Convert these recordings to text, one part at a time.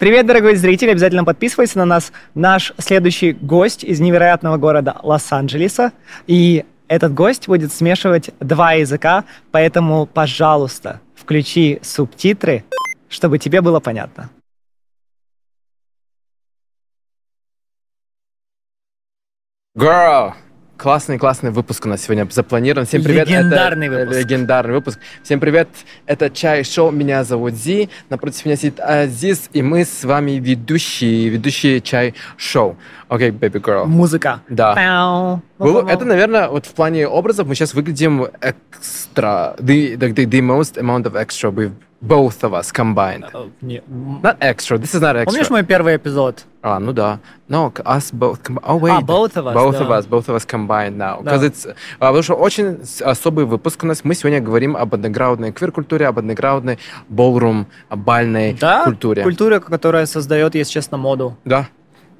Привет, дорогой зритель, обязательно подписывайся на нас. Наш следующий гость из невероятного города Лос-Анджелеса. И этот гость будет смешивать два языка, поэтому, пожалуйста, включи субтитры, чтобы тебе было понятно. Girl! Классный, классный выпуск у нас сегодня запланирован. Всем привет. Легендарный это, выпуск. Легендарный выпуск. Всем привет. Это Чай Шоу. Меня зовут Зи. Напротив меня сидит Азиз. И мы с вами ведущие, ведущие Чай Шоу. Окей, okay, baby girl. Музыка. Да. Вы- это, наверное, вот в плане образов мы сейчас выглядим экстра. The, the, the, the most amount of extra with both of us combined. Не- Not extra. This is not extra. Помнишь мой первый эпизод? А, ну да. No, us both combined. Oh, wait. А, both of us, Both да. of us, both of us combined now. Да. it's- а, потому что очень особый выпуск у нас. Мы сегодня говорим об андеграундной квир-культуре, об андеграундной болрум, бальной Да, культуре. культура, которая создает, если честно, моду. Да.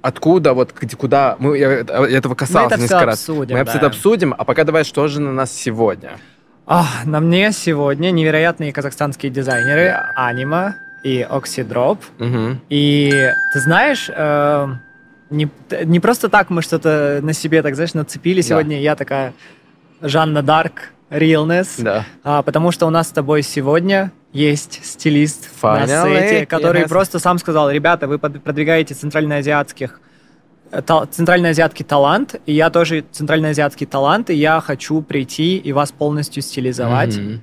Откуда, вот куда, мы я этого касался это всё несколько раз. обсудим, мы да. это обсудим, а пока давай, что же на нас сегодня? А, на мне сегодня невероятные казахстанские дизайнеры Да. Анима и Оксидроп. Мгм. И ты знаешь, э, не, не просто так мы что-то на себе, так знаешь, нацепили. Сегодня я такая Жанна Дарк, realness. Да. А, потому что у нас с тобой сегодня есть стилист на Finally, сете, который yes. просто сам сказал, ребята, вы продвигаете центральноазиатских центральноазиатский талант, и я тоже центральноазиатский талант, и я хочу прийти и вас полностью стилизовать. Мгм.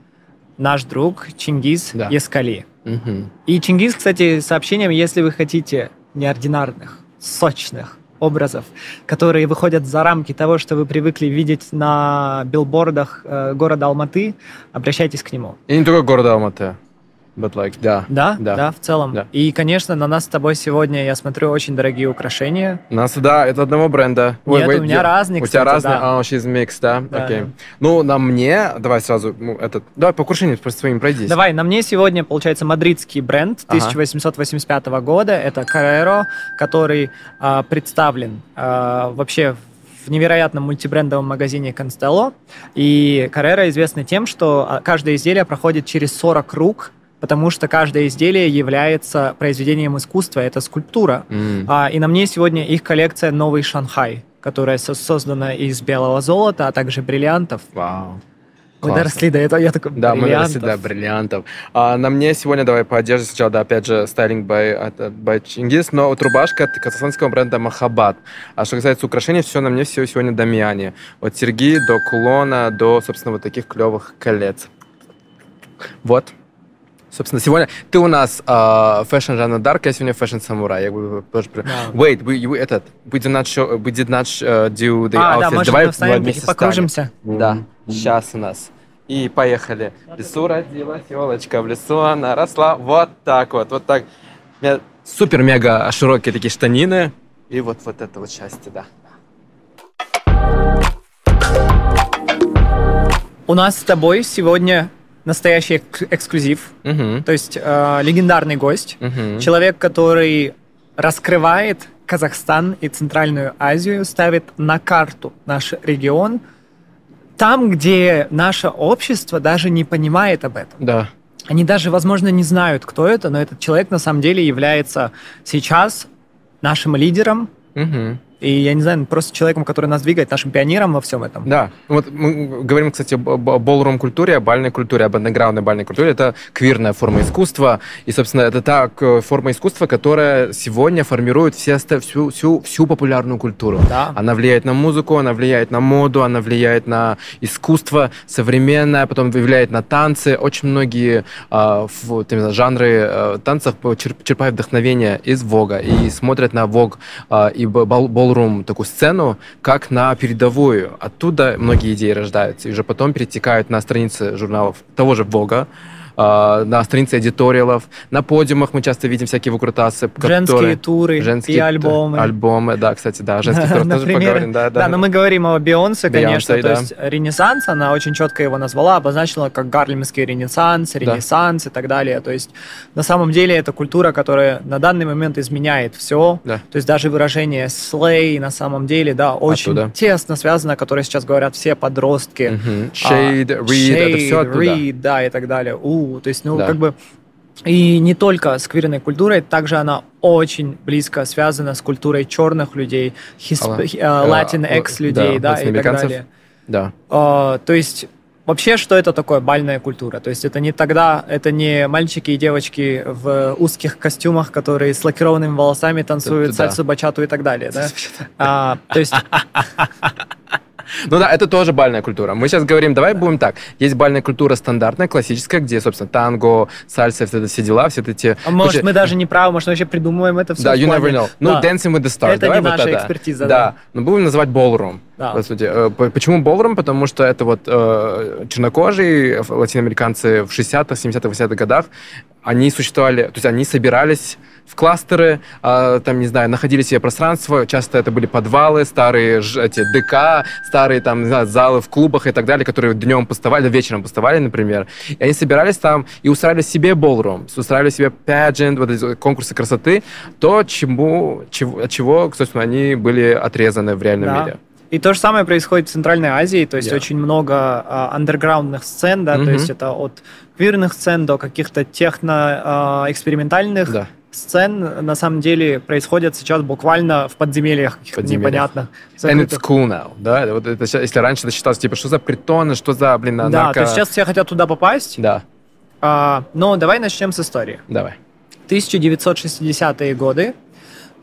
Наш друг Чингиз Да. Ескали. Мгм. И Чингиз, кстати, сообщением, если вы хотите неординарных, сочных образов, которые выходят за рамки того, что вы привыкли видеть на билбордах э, города Алматы, обращайтесь к нему. И не только города Алматы, but like, да. Да, да, Да. в целом. Да. И, конечно, на нас с тобой сегодня, я смотрю, очень дорогие украшения. У нас, да, это одного бренда. Нет, у меня разные, У тебя разные? да. А, she's mixed, да? Да, Окей. да. Ну, на мне, давай сразу, ну, этот, давай по украшениям просто своим пройдись. Давай, на мне сегодня, получается, мадридский бренд Ага. 1885 года. Это Carrero, который а, представлен а, вообще в невероятном мультибрендовом магазине Constello. И Carrera известны тем, что каждое изделие проходит через 40 рук, потому что каждое изделие является произведением искусства, это скульптура. М. А, и на мне сегодня их коллекция «Новый Шанхай», которая со- создана из белого золота, а также бриллиантов. Вау. Мы доросли до этого, я такой, Да, мы доросли до бриллиантов. А, на мне сегодня, давай по одежде сначала, да, опять же, styling by, by Чингис, но вот рубашка от казахстанского бренда Махабад. А что касается украшений, все на мне все сегодня Damiani. От серьги до кулона, до, собственно, вот таких клевых колец. Вот. Собственно, сегодня ты у нас fashion Жанна Дарк, я сегодня fashion самурай. Я бы тоже... Да. Wait, we, you, этот, we did not show, we did not uh, do the А, да, outfits. может, Давай мы встанем вместе и покружимся? станем. Да, сейчас у нас. И поехали. В лесу родилась елочка, в лесу она росла. Вот так вот, вот так. Супер-мега широкие такие штанины. И вот, вот это вот счастье, да. У нас с тобой сегодня настоящий эк- эксклюзив, Мгм. то есть э, легендарный гость, Мгм. человек, который раскрывает Казахстан и Центральную Азию, ставит на карту наш регион, там, где наше общество даже не понимает об этом. Да. Они даже, возможно, не знают, кто это, но этот человек на самом деле является сейчас нашим лидером, Мгм. И я не знаю, просто человеком, который нас двигает, нашим пионером во всем этом. Да, вот мы говорим, кстати, об об болрум культуре, о бальной культуре, об андеграундной бальной культуре. Это квирная форма искусства. И, собственно, это та форма искусства, которая сегодня формирует все, всю, всю, всю популярную культуру. Да. Она влияет на музыку, она влияет на моду, она влияет на искусство современное, потом влияет на танцы. Очень многие а, в- именно жанры а, танцев черпают вдохновение из Вога и смотрят на Вог а, и бол- болрум такую сцену как на передовую. Оттуда многие идеи рождаются и уже потом перетекают на страницы журналов того же Вога, а, на странице эдиториалов, на подиумах мы часто видим всякие выкрутасы, Женские которые- туры Женские и альбомы. Альбомы, да, кстати, да. Женские туры тоже поговорим, да, да. Да, но мы говорим о Бейонсе, конечно. Бейонсе, то да. есть Ренессанс, она очень четко его назвала, обозначила как Гарлемский Ренессанс, Ренессанс и так далее. То есть на самом деле это культура, которая на данный момент изменяет все. Да. То есть даже выражение слей на самом деле, да, очень Оттуда. тесно связано, которое сейчас говорят все подростки. А, Shade, read, это все shade, оттуда. read, да, и так далее. У, то есть, ну, Да. как бы И не только с квирной культурой, также она очень близко связана с культурой черных людей, хисп... латинекс людей, да, да и так далее. Да. Uh, то есть Вообще, что это такое бальная культура? То есть это не тогда, это не мальчики и девочки в узких костюмах, которые с лакированными волосами танцуют да. сальсу, бачату и так далее, да? А, то есть Ну да, это тоже бальная культура. Мы сейчас говорим, давай будем так. Есть бальная культура стандартная, классическая, где, собственно, танго, сальса, все дела, все эти... А может, мы даже не правы, может, мы вообще придумываем это все. Да, you never know. Ну, Dancing with the Stars. Это давай не наша экспертиза, да. Да, но будем называть ballroom. Да. По сути. Э, почему ballroom? Потому что это вот э, чернокожие латиноамериканцы в 60-х, 70-х, 80-х годах, они существовали, то есть они собирались в кластеры, э, там, не знаю, находили себе пространство, часто это были подвалы, старые эти ДК, старые там, не знаю, залы в клубах и так далее, которые днем пустовали, вечером пустовали, например. И они собирались там и устраивали себе ballroom, устраивали себе pageant, вот эти конкурсы красоты, то, чему, чего, от чего, собственно, они были отрезаны в реальном да. мире. И то же самое происходит в Центральной Азии, то есть yeah. очень много а, андерграундных сцен, да, mm-hmm. то есть это от квирных сцен до каких-то техно-экспериментальных да. Сцен, на самом деле, происходят сейчас буквально в подземельях, подземельях. непонятных. And it's cool now, да? Вот это, если раньше это считалось, типа, что за притоны, что за, блин, нарко... Да, то есть сейчас все хотят туда попасть. Да. А, но давай начнем с истории. Давай. 1960-е годы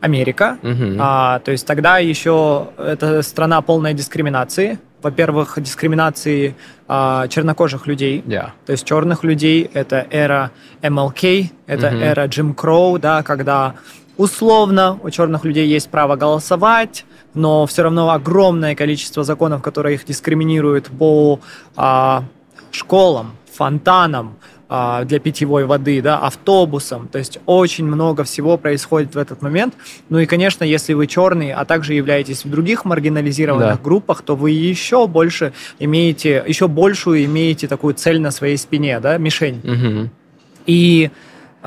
Америка. Угу. А, то есть тогда еще это страна полной дискриминации. Во-первых, дискриминации а, чернокожих людей, yeah. то есть черных людей. Это эра MLK, это угу. эра Джим Кроу, да, когда условно у черных людей есть право голосовать, но все равно огромное количество законов, которые их дискриминируют по а, школам, фонтанам, для питьевой воды, да, автобусом. То есть очень много всего происходит в этот момент. Ну и, конечно, если вы черный, а также являетесь в других маргинализированных да. группах, то вы еще больше имеете, еще большую имеете такую цель на своей спине, да, мишень. Угу. И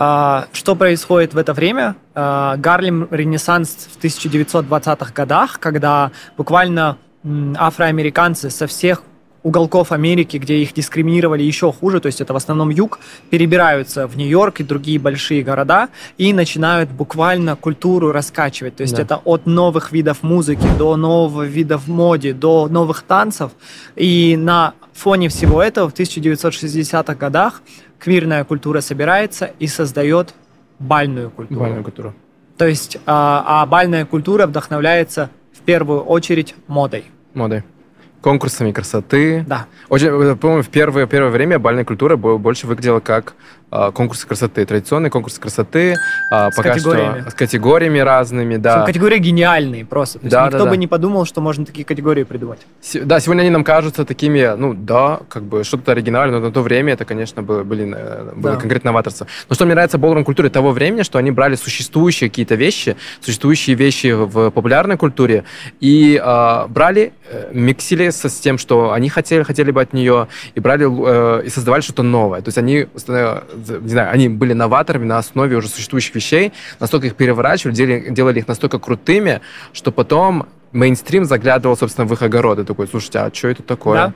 а, что происходит в это время? А, Гарлем Ренессанс в 1920-х годах, когда буквально афроамериканцы со всех уголков Америки, где их дискриминировали еще хуже, то есть это в основном юг, перебираются в Нью-Йорк и другие большие города и начинают буквально культуру раскачивать. То есть да. это от новых видов музыки до новых видов моды, до новых танцев. И на фоне всего этого в 1960-х годах квирная культура собирается и создает бальную культуру. Бальную культуру. То есть, а, а бальная культура вдохновляется в первую очередь модой. Модой конкурсами красоты. Да. Очень, э, по-моему, в первое, первое время бальная культура больше выглядела как конкурсы красоты, традиционные конкурсы красоты, а, с пока категориями. что с категориями разными, да. Категории гениальные просто. То да, никто да, бы да. не подумал, что можно такие категории придумать. С, да, сегодня они нам кажутся такими, ну да, как бы что-то оригинальное, но на то время это, конечно, было, блин, э, было да. конкретно новаторство. Но что мне нравится болрум культуре того времени, что они брали существующие какие-то вещи, существующие вещи в популярной культуре и э, брали, э, миксили с, с тем, что они хотели, хотели бы от нее, и брали э, и создавали что-то новое. То есть они э, не знаю, они были новаторами на основе уже существующих вещей, настолько их переворачивали, делали, делали их настолько крутыми, что потом мейнстрим заглядывал, собственно, в их огороды. Такой, слушайте, а что это такое? Да.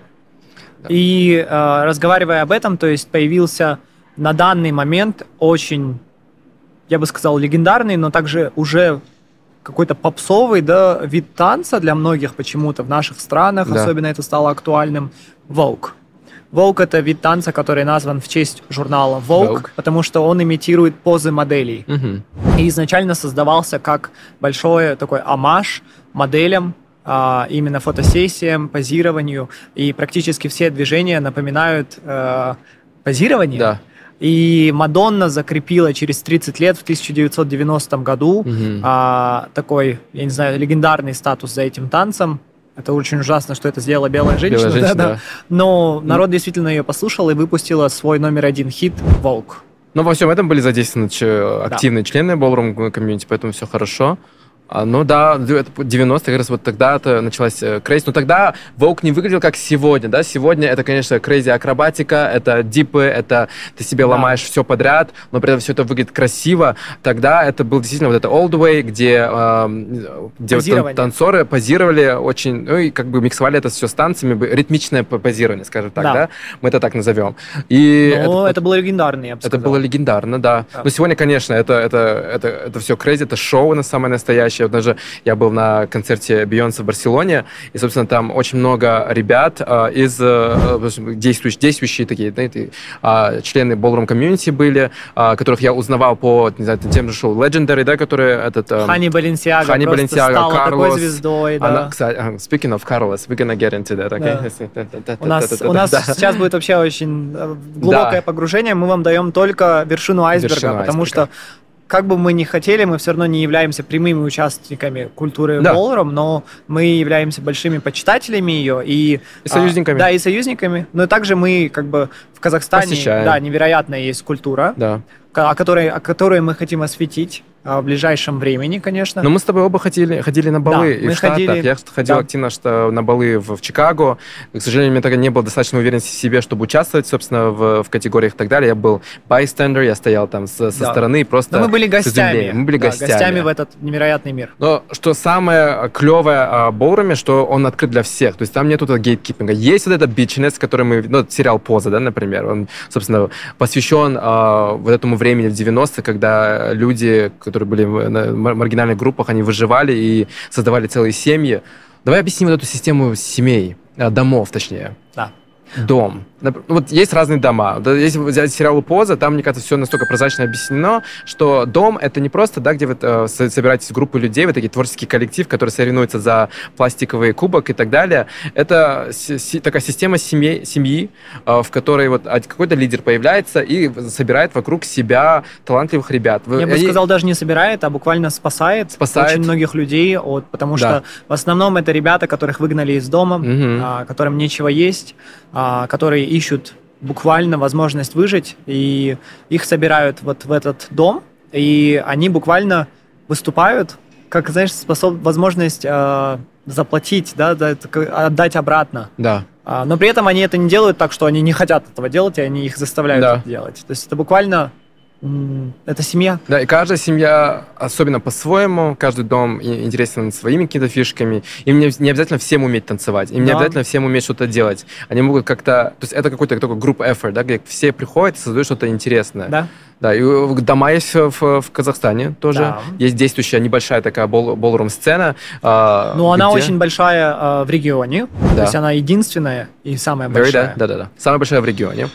Да. И э, разговаривая об этом, то есть появился на данный момент очень, я бы сказал, легендарный, но также уже какой-то попсовый да, вид танца для многих почему-то в наших странах, да. особенно это стало актуальным, волк. Vogue — это вид танца, который назван в честь журнала Vogue, Vogue. потому что он имитирует позы моделей. Угу. И изначально создавался как большой такой амаш моделям, а, именно фотосессиям, позированию, и практически все движения напоминают э, позирование. Да. И Мадонна закрепила через 30 лет, в 1990 году, угу. а, такой, я не знаю, легендарный статус за этим танцем. Это очень ужасно, что это сделала белая женщина. Белая женщина да, да. Но народ действительно ее послушал и выпустила свой номер один хит «Vogue». Но во всем этом были задействованы активные да. члены Ballroom community, поэтому все хорошо. А, ну да, это 90-е, как раз вот тогда это началась э, crazy. Но тогда Vogue не выглядел как сегодня, да? Сегодня это, конечно, crazy акробатика, это dip ы, это ты себе да. ломаешь все подряд, но при этом все это выглядит красиво. Тогда это был действительно вот это old way, где, э, где вот танцоры позировали очень, ну и как бы миксовали это все с танцами, ритмичное позирование, скажем так, да? да? Мы это так назовем. И но это, это было легендарно, я бы сказал. Это было легендарно, да. да. Но сегодня, конечно, это, это, это, это все крейзи, это шоу на самое настоящее. Даже я был на концерте Бейонсе в Барселоне, и, собственно, там очень много ребят э, из э, действующие, действующие такие, знаете, э, члены Ballroom Community были, э, которых я узнавал по, не знаю, тем же шоу Legendary, да, которые этот... Э, Хани Баленсиага Хани Баленсиага, стала Карлос, такой звездой, да. Она, кстати, speaking of Carlos, we're gonna get into that, okay? Да. У нас, у нас сейчас будет вообще очень глубокое да. погружение, мы вам даем только вершину айсберга, вершину потому айсберга. что как бы мы ни хотели, мы все равно не являемся прямыми участниками культуры да. Боллером, но мы являемся большими почитателями ее и, и союзниками. А, да, и союзниками. Но также мы как бы Казахстане, Посещаем. да, невероятная есть культура, да. о которой, о которой мы хотим осветить. А, в ближайшем времени, конечно. Но мы с тобой оба ходили, ходили на балы да, и мы в Штатах. Ходили, Я ходил да. активно что на балы в, в Чикаго. К сожалению, у меня тогда не было достаточно уверенности в себе, чтобы участвовать, собственно, в, в категориях и так далее. Я был bystander, я стоял там со, со да. стороны и просто... Но мы были гостями. Мы были да, гостями. гостями в этот невероятный мир. Но что самое клевое о Боуруме, что он открыт для всех. То есть там нет этого гейткипинга. Есть вот это бичнес, который мы... Ну, сериал «Поза», да, например. Он, собственно, посвящен э, вот этому времени в 90-е, когда люди, которые были на маргинальных группах, они выживали и создавали целые семьи. Давай объясним вот эту систему семей, э, домов, точнее. Да. Дом. Вот есть разные дома. Если взять сериал «Поза», там, мне кажется, все настолько прозрачно объяснено, что дом — это не просто, да, где вы э, собираетесь группы людей, вы такие творческий коллектив, который соревнуется за пластиковый кубок и так далее. Это си- такая система семьи, семьи э, в которой вот какой-то лидер появляется и собирает вокруг себя талантливых ребят. Вы, Я бы они... сказал, даже не собирает, а буквально спасает, спасает. очень многих людей, от, потому да. что в основном это ребята, которых выгнали из дома, угу. а, которым нечего есть, а, которые ищут буквально возможность выжить, и их собирают вот в этот дом, и они буквально выступают, как, знаешь, способ, возможность э, заплатить, да, отдать обратно. Да. А, но при этом они это не делают так, что они не хотят этого делать, и они их заставляют да. это делать. То есть это буквально это семья. Да, и каждая семья особенно по-своему, каждый дом интересен своими какими-то фишками. Им не, не обязательно всем уметь танцевать, им да. не обязательно всем уметь что-то делать. Они могут как-то... То есть это какой-то такой групп effort, да, где все приходят и создают что-то интересное. Да. Да, и дома есть в, в Казахстане тоже. Да. Есть действующая небольшая такая бол, болрум-сцена. Э, ну, она очень большая э, в регионе. Да. То есть она единственная и самая большая. Да, да, да. Самая большая в регионе.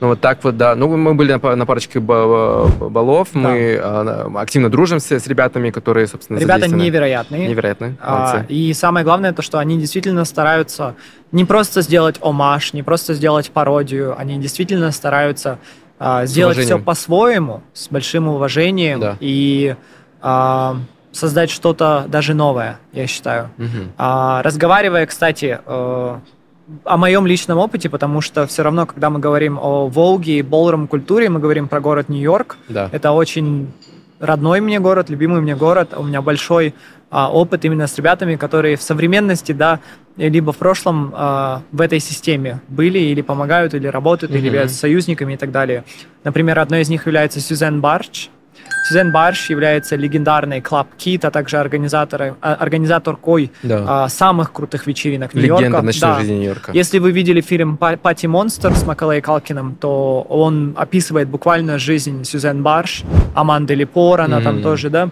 Ну, вот так вот, да. Ну, мы были на, на парочке балов, да. мы а, активно дружим с, с ребятами, которые, собственно, Ребята невероятные. Невероятные, а, И самое главное, то, что они действительно стараются не просто сделать омаж, не просто сделать пародию, они действительно стараются а, сделать все по-своему, с большим уважением да. и а, создать что-то даже новое, я считаю. Угу. А, разговаривая, кстати, э, о моем личном опыте, потому что все равно, когда мы говорим о Волге и болром культуре, мы говорим про город Нью-Йорк. Да. Это очень родной мне город, любимый мне город. У меня большой а, опыт именно с ребятами, которые в современности, да, либо в прошлом а, в этой системе были или помогают, или работают, mm-hmm. или являются союзниками и так далее. Например, одной из них является Сюзен Барч, Сюзен Барш является легендарной Club Kit, а также организаторкой да. а, самых крутых вечеринок Нью-Йорка. Легенда ночной да. жизни Нью-Йорка. Если вы видели фильм «Пати Монстр» с Макалей Калкиным, то он описывает буквально жизнь Сюзен Барш, Аманды Липор, она mm. там тоже, да.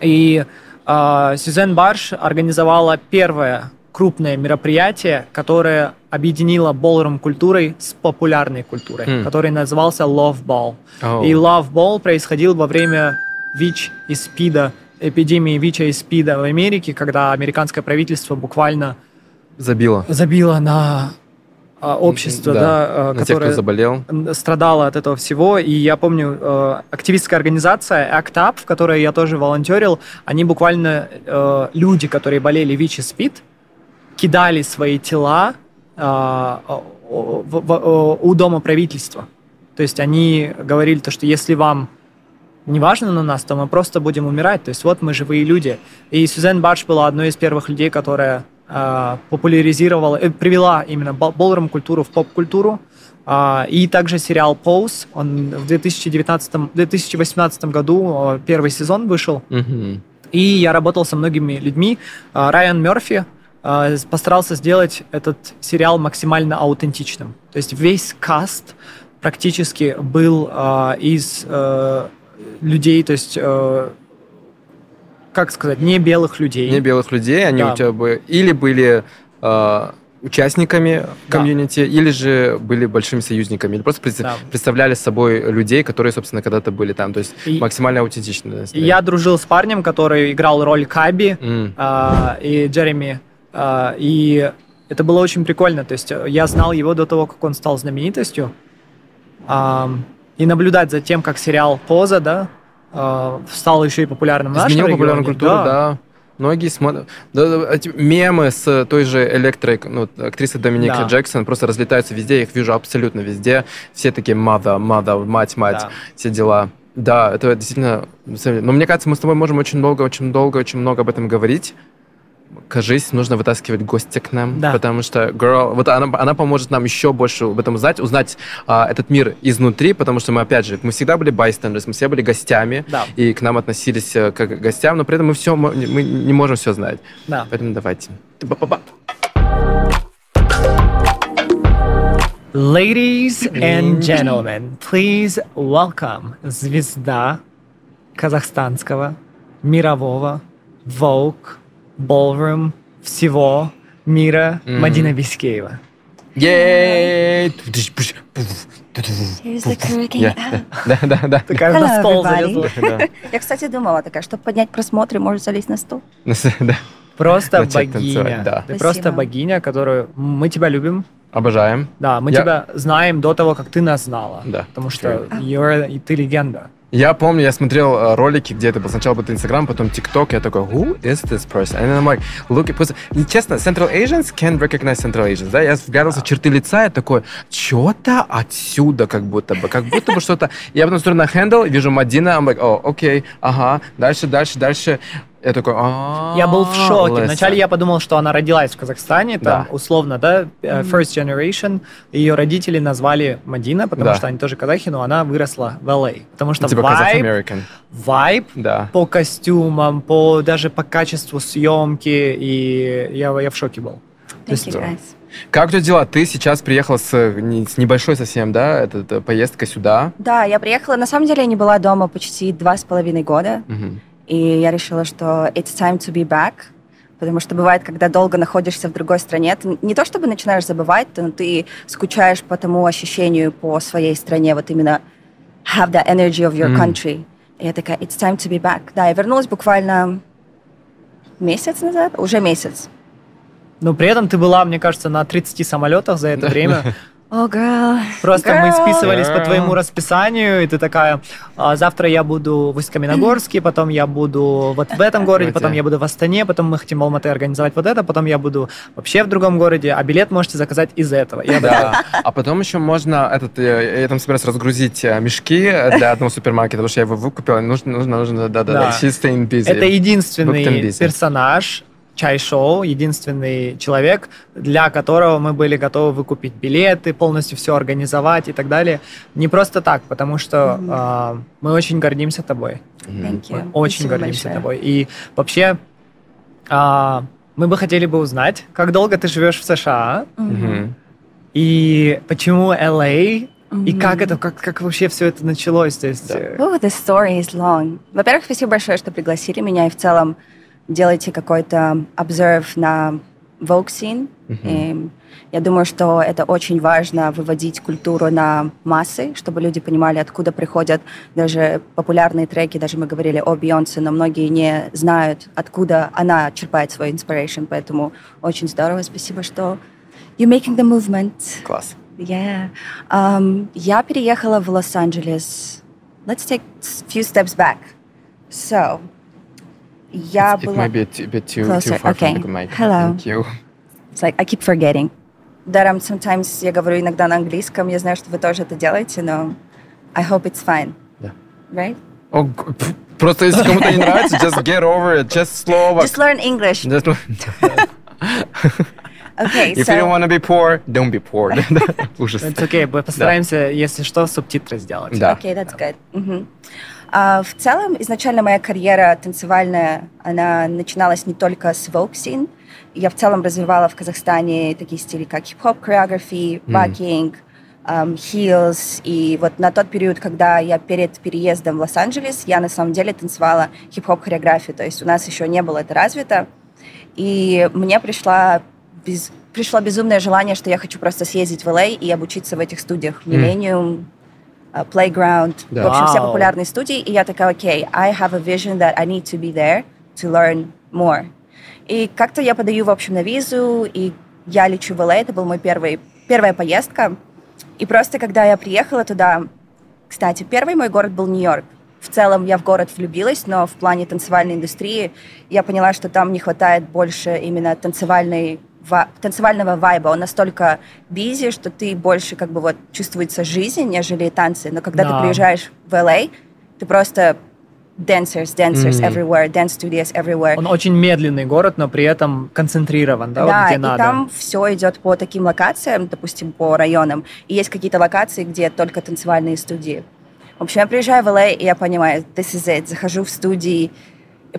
И а, Сюзен Барш организовала первое крупное мероприятие, которое объединило боллером культурой с популярной культурой, mm. который назывался Love Ball. Oh. И Love Ball происходил во время ВИЧ и СПИДа, эпидемии ВИЧа и СПИДа в Америке, когда американское правительство буквально забило, забило на а, общество, да, да а, на которое тех, заболел. страдало от этого всего. И я помню, э, активистская организация ACT UP, в которой я тоже волонтерил, они буквально, э, люди, которые болели ВИЧ и СПИД, кидали свои тела у дома правительства. То есть они говорили то, что если вам не важно на нас, то мы просто будем умирать. То есть вот мы живые люди. И Сюзен Бадж была одной из первых людей, которая э, популяризировала, э, привела именно болрум культуру в поп-культуру. Э, и также сериал Pose, он в 2019, 2018 году первый сезон вышел. Мгм. И я работал со многими людьми. А, Райан Мерфи а, постарался сделать этот сериал максимально аутентичным. То есть весь каст практически был а, из э, людей, то есть, э, как сказать, не белых людей. Не белых людей, они Да. у тебя бы или были э, участниками Да. комьюнити, или же были большими союзниками, или просто пред- Да. представляли собой людей, которые, собственно, когда-то были там. То есть И- максимально аутентично. Я дружил с парнем, который играл роль Каби М. а, и Джереми. А, и это было очень прикольно. То есть э, я знал его до того, как он стал знаменитостью. Ам, и наблюдать за тем, как сериал «Поза», да, а, стал еще и популярным в нашем Изменил популярную культуру, да. Многие смотрят. Да, да, эти мемы с той же электрой, ну, актрисы Доминика Да. Джексон просто разлетаются везде, я их вижу абсолютно везде. Все такие mother, mother, мать, мать, Да. все дела. Да, это действительно... Но мне кажется, мы с тобой можем очень долго, очень долго, очень много об этом говорить. Кажись, нужно вытаскивать гостя к нам, Да. потому что girl, вот она, она поможет нам еще больше об этом узнать, узнать а, этот мир изнутри, потому что мы, опять же, мы всегда были bystanders, мы все были гостями, Да, и к нам относились э, как к гостям, но при этом мы все, мы не можем все знать. да. Поэтому давайте. Ladies and gentlemen, please welcome звезда казахстанского, мирового, Vogue, Ballroom, всего мира Мгм. Мадина Бискеева. Ей! Да, да, да. Такая на стол залезла. Да. Я, кстати, думала такая, чтобы поднять просмотры, может залезть на стол. Да. Просто богиня. да. Ты просто богиня, которую мы тебя любим. Обожаем. Да, мы тебя знаем до того, как ты нас знала. Да. Потому что ты легенда. Я помню, я смотрел э, ролики, где это был. Сначала был Инстаграм, потом ТикТок. Я такой, who is this person? And then I'm like, look, because, и честно, Central Asians can recognize Central Asians. Да? Я вглядывался в черты лица, я такой, что-то отсюда как будто бы, как будто бы что-то. Я потом смотрю на хендл, вижу Мадина, I'm like, о, окей, ага, дальше, дальше, дальше. Я такой, а Я был в шоке. listen». Вначале я подумал, что она родилась в Казахстане, там, условно, да, э, first generation. Ее родители назвали Мадина, потому что они тоже казахи, но она выросла в LA. Потому что Типа вайб, вайб по костюмам, по даже по качеству съемки, и я, я в шоке был. Thank you, да. guys. Как у тебя дела? Ты сейчас приехала с, с небольшой совсем, да, это поездка сюда. Да, я приехала. На самом деле я не была дома почти два с половиной года. Мгм. И я решила, что it's time to be back. Потому что бывает, когда долго находишься в другой стране, ты не то чтобы начинаешь забывать, но ты скучаешь по тому ощущению, по своей стране, вот именно have the energy of your country. И я такая, it's time to be back. Да, я вернулась буквально месяц назад, уже месяц. Но при этом ты была, мне кажется, на 30 самолетах за это время. Oh, girl. Просто мы Girl. списывались по Girl. твоему расписанию, и ты такая, «А, завтра я буду в Усть-Каменогорске, потом я буду вот в этом городе, потом я. буду в Астане, потом мы хотим в Алматы организовать вот это, потом я буду вообще в другом городе, а билет можете заказать из этого. Я Да. А потом еще можно этот, э, я там собираюсь разгрузить э, мешки для одного супермаркета, потому что я его выкупил, и нужно, нужно, нужно, да, да, да. Да. She's staying busy. Это единственный персонаж чай-шоу, единственный человек, для которого мы были готовы выкупить билеты, полностью все организовать и так далее. Не просто так, потому что Мгм. а, мы очень гордимся тобой. Thank you. Мы очень Спасибо гордимся большое. тобой. И вообще, а, мы бы хотели бы узнать, как долго ты живешь в США, Мгм. и почему LA, и Мгм. как это, как, как вообще все это началось. То есть, Да. э, Oh, the story is long. Во-первых, спасибо большое, что пригласили меня, и в целом делайте какой-то observe на Vogue scene. И я думаю, что это очень важно выводить культуру на массы, чтобы люди понимали, откуда приходят даже популярные треки. Даже мы говорили о Бейонсе, но многие не знают, откуда она черпает свой inspiration. Поэтому очень здорово. Спасибо, что you're making the movement. Класс. Yeah. Um, я переехала в Лос-Анджелес. Let's take a few steps back. So, я It была... might be a t- bit too, too Closer, far okay. from the mic. Hello. Thank you. It's like I keep forgetting. That I'm sometimes, я говорю иногда на английском, я знаю, что вы тоже это делаете, но I hope it's fine. Да. Right? О, г- п- Просто если кому-то не нравится, just get over it, just слово. Just learn English. Just- Okay, If you don't so want to be poor, don't be poor. Да, Ужас. Это окей, мы постараемся, если что, субтитры сделать. Да. Okay, that's good. Мгм. А, в целом, изначально моя карьера танцевальная, она начиналась не только с scene. Я в целом развивала в Казахстане такие стили, как хип-хоп, choreography, бакинг, um, heels. И вот на тот период, когда я перед переездом в Лос-Анджелес, я на самом деле танцевала хип-хоп хореографию. То есть у нас еще не было это развито. И мне пришла без- пришло безумное желание, что я хочу просто съездить в LA и обучиться в этих студиях. Millennium, Playground, Да. в общем, все Вау. популярные студии. И я такая, окей, I have a vision that I need to be there to learn more. И как-то я подаю, в общем, на визу, и я лечу в LA, это был мой первый, первая поездка. И просто, когда я приехала туда, кстати, первый мой город был Нью-Йорк. В целом я в город влюбилась, но в плане танцевальной индустрии я поняла, что там не хватает больше именно танцевальной ва- танцевального вайба. Он настолько бизи, что ты больше как бы вот чувствуется жизнь, нежели танцы. Но когда Да. ты приезжаешь в LA, ты просто dancers, dancers Мгм. everywhere, dance studios everywhere. Он очень медленный город, но при этом концентрирован, да, вот Да, где и надо. там все идет по таким локациям, допустим, по районам. И есть какие-то локации, где только танцевальные студии. В общем, я приезжаю в LA, и я понимаю, this is it. Захожу в студии,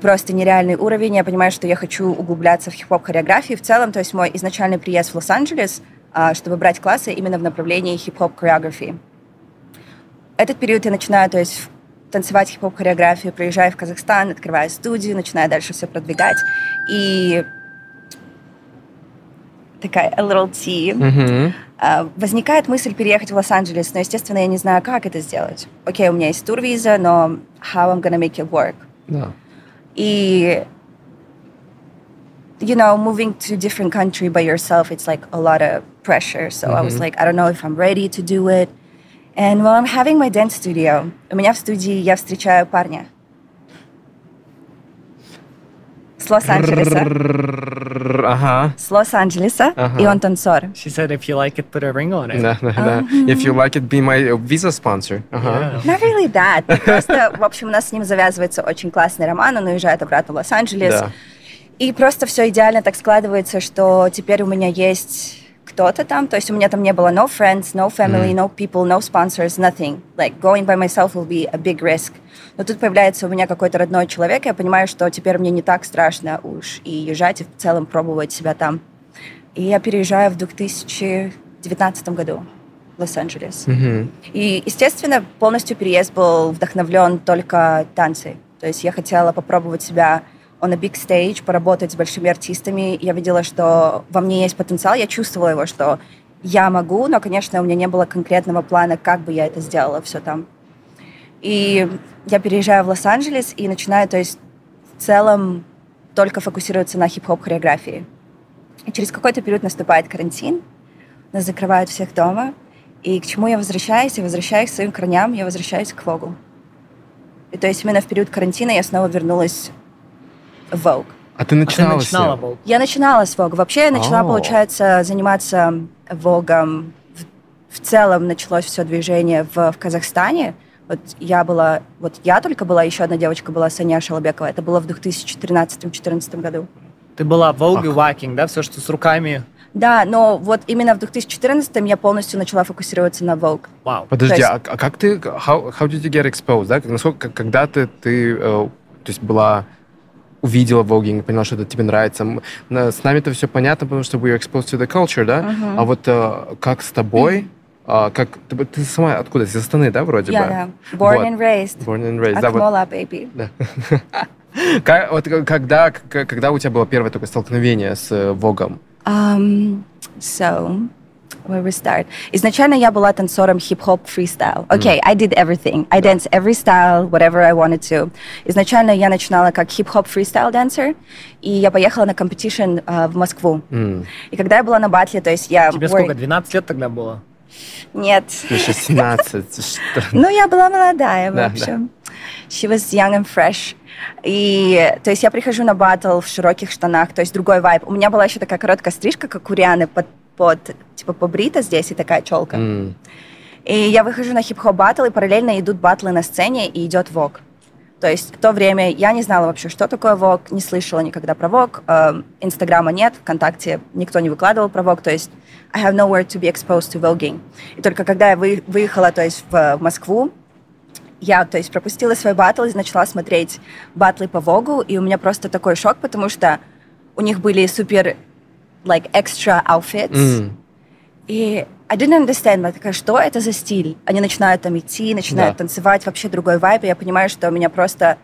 просто нереальный уровень. Я понимаю, что я хочу углубляться в хип-хоп хореографии в целом. То есть мой изначальный приезд в Лос-Анджелес, а, чтобы брать классы именно в направлении хип-хоп хореографии. Этот период я начинаю, то есть танцевать хип-хоп хореографию, приезжаю в Казахстан, открываю студию, начинаю дальше все продвигать. И такая tea. Мгм. А, возникает мысль переехать в Лос-Анджелес, но, естественно, я не знаю, как это сделать. Окей, у меня есть турвиза, но how I'm gonna make it work? Да. И, you know, moving to a different country by yourself, it's like a lot of pressure. So I was like, I don't know if I'm ready to do it. And while I'm having my dance studio, у меня в студии я встречаю парня С Лос-Анджелеса. Ага. С Лос-Анджелеса, и он танцор. She said, if you like it, put a ring on it. Да, да, да. If you like it, be my visa sponsor. Ага. Not really that. Просто, в общем, у нас с ним завязывается очень классный роман. Он уезжает обратно в Лос-Анджелес. Да. И просто все идеально так складывается, что теперь у меня есть кто-то там. То есть у меня там не было no friends, no family, no people, no sponsors, nothing. Like going by myself will be a big risk. Но тут появляется у меня какой-то родной человек, и я понимаю, что теперь мне не так страшно уж и езжать, и в целом пробовать себя там. И я переезжаю в 2019 году в Лос-Анджелес. Мгм. И, естественно, полностью переезд был вдохновлен только танцей. То есть я хотела попробовать себя on a big stage, поработать с большими артистами. Я видела, что во мне есть потенциал, я чувствовала его, что я могу, но, конечно, у меня не было конкретного плана, как бы я это сделала, все там. И я переезжаю в Лос-Анджелес и начинаю, то есть, в целом только фокусироваться на хип-хоп хореографии. И через какой-то период наступает карантин, нас закрывают всех дома, и к чему я возвращаюсь? Я возвращаюсь к своим корням, я возвращаюсь к Вогу. И то есть именно в период карантина я снова вернулась Vogue. А ты А ты начинала начинала был? Я начинала с Vogue. Вообще я начала, О. получается, заниматься Вогом. В, в целом началось все движение в, в Казахстане. Вот я была, вот я только была, еще одна девочка была, Саня Шалобекова. Это было в 2013-2014 году. Ты была Vogue и Ах. Wacking, да? Все, что с руками. Да, но вот именно в 2014 я полностью начала фокусироваться на Vogue. Вау. Подожди, есть- а, а как ты, how, how did you get exposed, да? Насколько, когда ты, ты э, то есть была, увидела вогинг, поняла, что это тебе нравится. С нами это все понятно, потому что we are exposed to the culture, да? Мгм. А вот э, как с тобой, а, как, ты, ты сама откуда? Из Астаны, да, вроде Я, бы? да. Born Вот. and raised. Born and raised, да, вот. Акмола, baby. Да. Как- вот к- когда, когда у тебя было первое такое столкновение с э, Вогом? Um, so, where we start? Изначально я была танцором хип-хоп фристайл. Okay, I did everything. I danced every style, whatever I wanted to. Изначально я начинала как хип-хоп фристайл дансер, и я поехала на competition а, в Москву. М, И когда я была на батле, то есть я... Тебе wearing- сколько? 12 лет тогда было? Нет. тебе 16. что? Ну, я была молодая, в Да, общем. She was young and fresh. И, то есть, я прихожу на батл в широких штанах, то есть, другой вайб. У меня была еще такая короткая стрижка, как у Рианы, под, под типа, побрита здесь и такая челка. М, И я выхожу на хип-хоп батл, и параллельно идут батлы на сцене, и идет вок. То есть в то время я не знала вообще, что такое Vogue, не слышала никогда про Vogue. Э, Инстаграма нет, ВКонтакте никто не выкладывал про Vogue. То есть I have nowhere to be exposed to voguing. И только когда я вы, выехала то есть, в, в Москву, я, то есть, пропустила свой батл и начала смотреть батлы по Вогу, и у меня просто такой шок, потому что у них были супер, like, extra outfits, М. и I didn't understand, я такая, что это за стиль? Они начинают там идти, начинают Да. танцевать, вообще другой вайб, и я понимаю, что меня просто...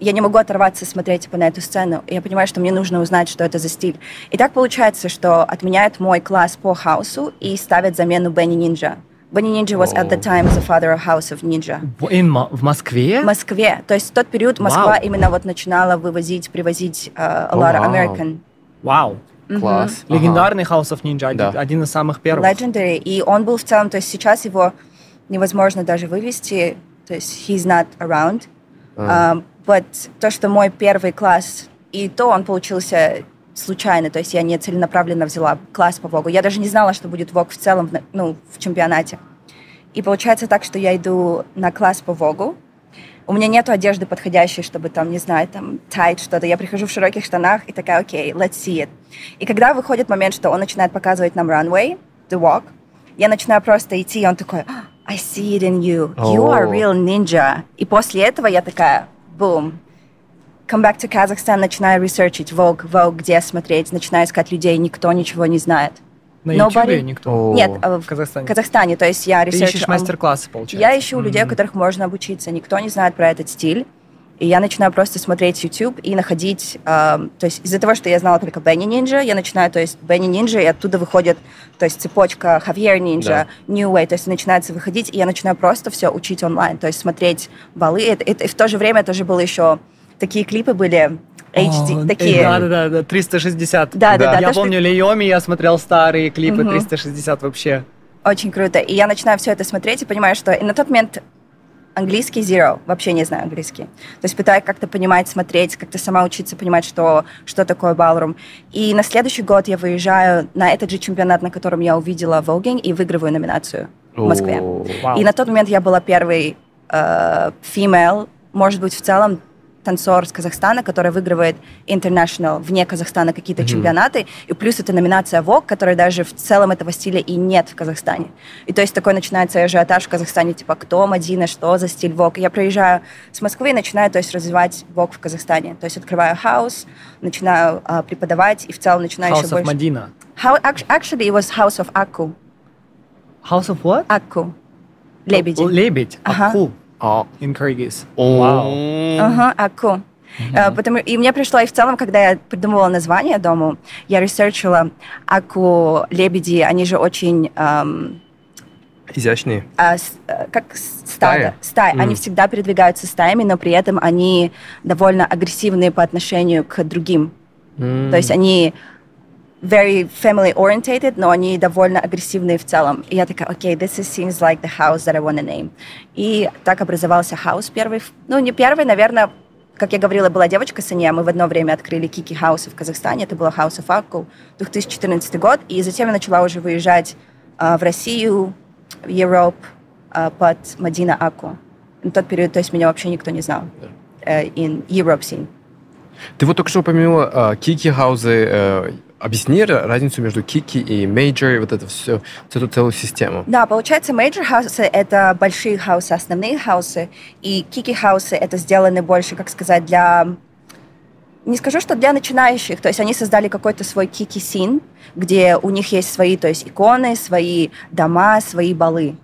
Я не могу оторваться, смотреть типа, на эту сцену. И я понимаю, что мне нужно узнать, что это за стиль. И так получается, что отменяют мой класс по хаусу и ставят замену Бенни Нинджа. Бенни Нинджа was at the time the father of house of Ninja. In в Москве? В Москве. То есть в тот период Москва Вау. именно вот начинала вывозить, привозить э, a lot of вау. American. Вау. Класс. Ага. Легендарный House of Ninja, один, Да. один из самых первых. Legendary. И он был в целом, то есть сейчас его невозможно даже вывести, то есть he's not around. А. Um, but то, что мой первый класс, и то он получился случайно, то есть я не целенаправленно взяла класс по Вогу. Я даже не знала, что будет Вог в целом, ну, в чемпионате. И получается так, что я иду на класс по Вогу, у меня нету одежды подходящей, чтобы там, не знаю, там, тайт что-то. Я прихожу в широких штанах и такая, окей, let's see it. И когда выходит момент, что он начинает показывать нам runway, the walk, я начинаю просто идти, и он такой, «Ah, I see it in you. You are real ninja. И после этого я такая, boom. Come back to Kazakhstan, начинаю ресерчить Vogue, Vogue, где смотреть, начинаю искать людей, никто ничего не знает. На YouTube никто. Нет, э, В Казахстане. В Казахстане, то есть я Ты research у... ищешь мастер-классы, получается. Я ищу людей, у которых можно обучиться. Никто не знает про этот стиль. И я начинаю просто смотреть YouTube и находить... эм, то есть из-за того, что я знала только Benny Ninja, я начинаю, то есть Benny Ninja, и оттуда выходит, то есть цепочка Javier Ninja, New Way, то есть начинается выходить, и я начинаю просто все учить онлайн, то есть смотреть балы. И, это- и в то же время это же было еще... Такие клипы были HD, О, такие... Да, да, да, да, 360. Да, да, да, Я то, что- помню Лиоми, я смотрел старые клипы Мгм. 360 вообще. Очень круто. И я начинаю все это смотреть и понимаю, что и на тот момент английский zero, вообще не знаю английский. То есть пытаюсь как-то понимать, смотреть, как-то сама учиться понимать, что, что такое балрум. И на следующий год я выезжаю на этот же чемпионат, на котором я увидела Voguing, и выигрываю номинацию в Москве. О. Вау. И на тот момент я была первой э, female, может быть, в целом танцор с Казахстана, который выигрывает international вне Казахстана какие-то чемпионаты, и плюс это номинация Vogue, которая даже в целом этого стиля и нет в Казахстане. И то есть такой начинается ажиотаж в Казахстане, типа, кто Мадина, что за стиль Vogue. Я приезжаю с Москвы и начинаю, то есть, развивать Vogue в Казахстане. То есть открываю хаус, начинаю а, преподавать, и в целом начинаю House еще of больше... Madina. How, act- actually, it was House of Акку. House of what? Акку. Лебеди. Лебедь. Ага. Аку. А. In Kyrgyz. О. Вау. Ага, Аку. Э, Потому, и мне пришло, и в целом, когда я придумывала название дому, я ресерчила Аку, лебеди, они же очень, эм, Изящные. а, с- э, как Стая? стая. М. Они всегда передвигаются стаями, но при этом они довольно агрессивные по отношению к другим. М. То есть они very family orientated, но они довольно агрессивные в целом. И я такая, окей, this is, seems like the house that I want to name. И так образовался хаус первый. Ну, не первый, наверное, как я говорила, была девочка Сания, мы в одно время открыли Кики Хаусы в Казахстане, это было House of Акку, 2014 год, и затем я начала уже выезжать а, в Россию, в Европу а, под Мадина Аку. На тот период, то есть меня вообще никто не знал. э, in Europe scene. Ты вот только что упомянула а, kiki house ы. э, Объясни ра- разницу между kiki и, и вот это все, эту целую систему. Да, получается, major house ы — это большие house ы, основные хаусы, и kiki house ы — это сделаны больше, как сказать, для... Не скажу, что для начинающих, то есть они создали какой-то свой kiki scene, где у них есть свои, то есть иконы, свои дома, свои балы.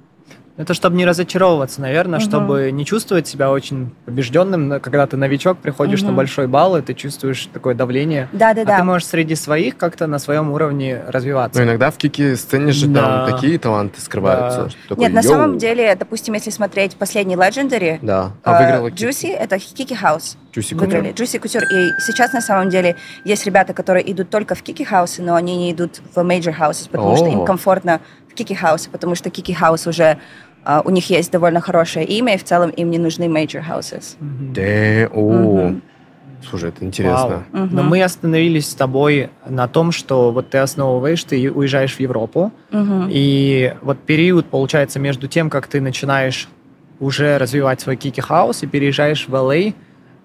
Это чтобы не разочаровываться, наверное, Мгм. чтобы не чувствовать себя очень побежденным, когда ты новичок, приходишь на Мгм. большой бал, и ты чувствуешь такое давление. Да-да-да. А ты можешь среди своих как-то на своем уровне развиваться. Но иногда в kiki сцене же Да. там такие таланты скрываются. Да. что такое, Нет, на «Йоу». самом деле, допустим, если смотреть последний Legendary, Да. э, А выиграла Кики. Juicy — это Кики Хаус. Juicy выиграли. Couture. Juicy Couture. И сейчас, на самом деле, есть ребята, которые идут только в Кики Хаусы, но они не идут в Major Houses, потому что им О. комфортно в Кики Хаусе, потому что Кики Хаус уже а, у них есть довольно хорошее имя, и в целом им не нужны Major Houses. Да, о. Слушай, это интересно. Вау. Но мы остановились с тобой на том, что вот ты основываешь, ты уезжаешь в Европу, и вот период, получается, между тем, как ты начинаешь уже развивать свой kiki house и переезжаешь в LA,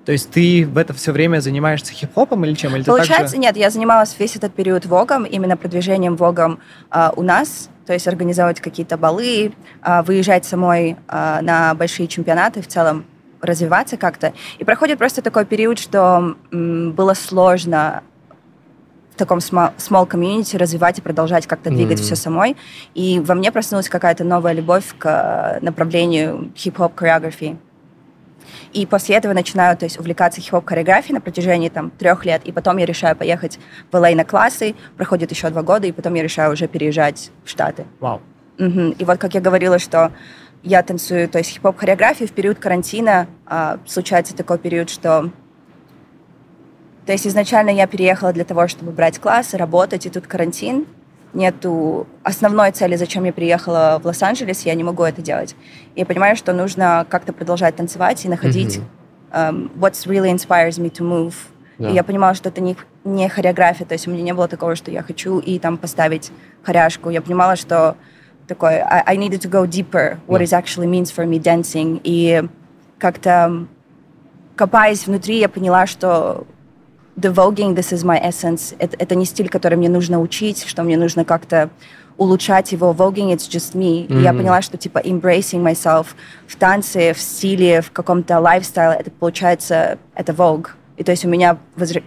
то есть ты в это все время занимаешься хип-хопом или чем? Или Получается, также... нет, я занималась весь этот период Vogue ом, именно продвижением Вогом э, у нас, то есть организовать какие-то балы, э, выезжать самой э, на большие чемпионаты, в целом развиваться как-то. И проходит просто такой период, что было сложно в таком small community развивать и продолжать как-то двигать mm-hmm. все самой. И во мне проснулась какая-то новая любовь к направлению хип-хоп choreography. И после этого начинаю то есть, увлекаться хип-хоп хореографией на протяжении там, трех лет. И потом я решаю поехать в LA на классы. Проходит еще два года, и потом я решаю уже переезжать в Штаты. Вау. Угу. И вот как я говорила, что я танцую, то есть хип-хоп хореографию в период карантина. А, случается такой период, что то есть изначально я переехала для того, чтобы брать классы, работать, и тут карантин нету основной цели, зачем я приехала в Лос-Анджелес, я не могу это делать. Я понимаю, что нужно как-то продолжать танцевать и находить mm-hmm. um, what really inspires me to move. Yeah. И я понимала, что это не, не хореография, то есть у меня не было такого, что я хочу и там поставить хоряшку. Я понимала, что такое I, I needed to go deeper, what yeah. it actually means for me dancing. И как-то копаясь внутри, я поняла, что the voguing, this is my essence. Это, это не стиль, который мне нужно учить, что мне нужно как-то улучшать его. Voguing, it's just me. Mm-hmm. И я поняла, что типа embracing myself в танце, в стиле, в каком-то лайфстайле, это получается, это Vogue. И то есть у меня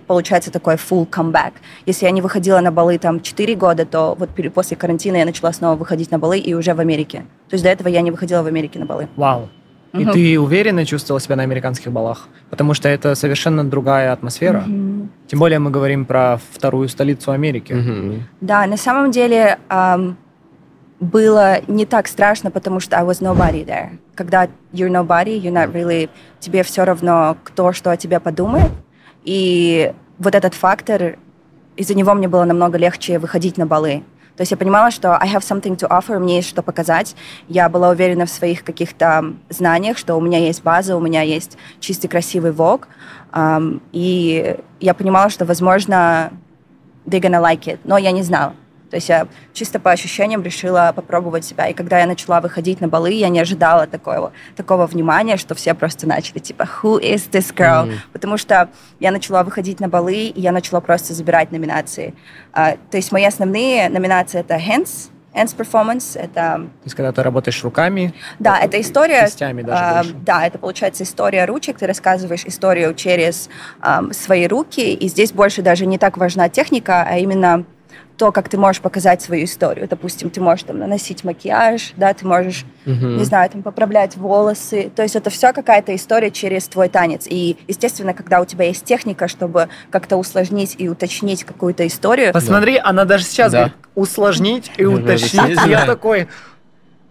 получается такой full comeback. Если я не выходила на балы там 4 года, то вот после карантина я начала снова выходить на балы и уже в Америке. То есть до этого я не выходила в Америке на балы. Вау. Wow. И угу. ты уверенно чувствовала себя на американских балах, потому что это совершенно другая атмосфера. Угу. Тем более мы говорим про вторую столицу Америки. Угу. Да, на самом деле эм, было не так страшно, потому что I was nobody there. Когда you're nobody, you're not really, тебе все равно, кто что о тебе подумает. И вот этот фактор, из-за него мне было намного легче выходить на балы. То есть я понимала, что I have something to offer, мне есть что показать. Я была уверена в своих каких-то знаниях, что у меня есть база, у меня есть чистый красивый вок. Um, и я понимала, что, возможно, they're gonna like it, но я не знала. То есть я чисто по ощущениям решила попробовать себя. И когда я начала выходить на балы, я не ожидала такого, такого внимания, что все просто начали типа «Who is this girl?», mm-hmm. потому что я начала выходить на балы, и я начала просто забирать номинации. А, то есть мои основные номинации — это «Hands», Hands Performance это... То есть, когда ты работаешь руками? Да, это история... Кистями даже э. Да, это получается история ручек. Ты рассказываешь историю через э, свои руки, и здесь больше даже не так важна техника, а именно то, как ты можешь показать свою историю. Допустим, ты можешь там наносить макияж, да, ты можешь, uh-huh. не знаю, там поправлять волосы. То есть это все какая-то история через твой танец. И, естественно, когда у тебя есть техника, чтобы как-то усложнить и уточнить какую-то историю. Посмотри, да. она даже сейчас да. говорит, усложнить и уточнить. Я такой,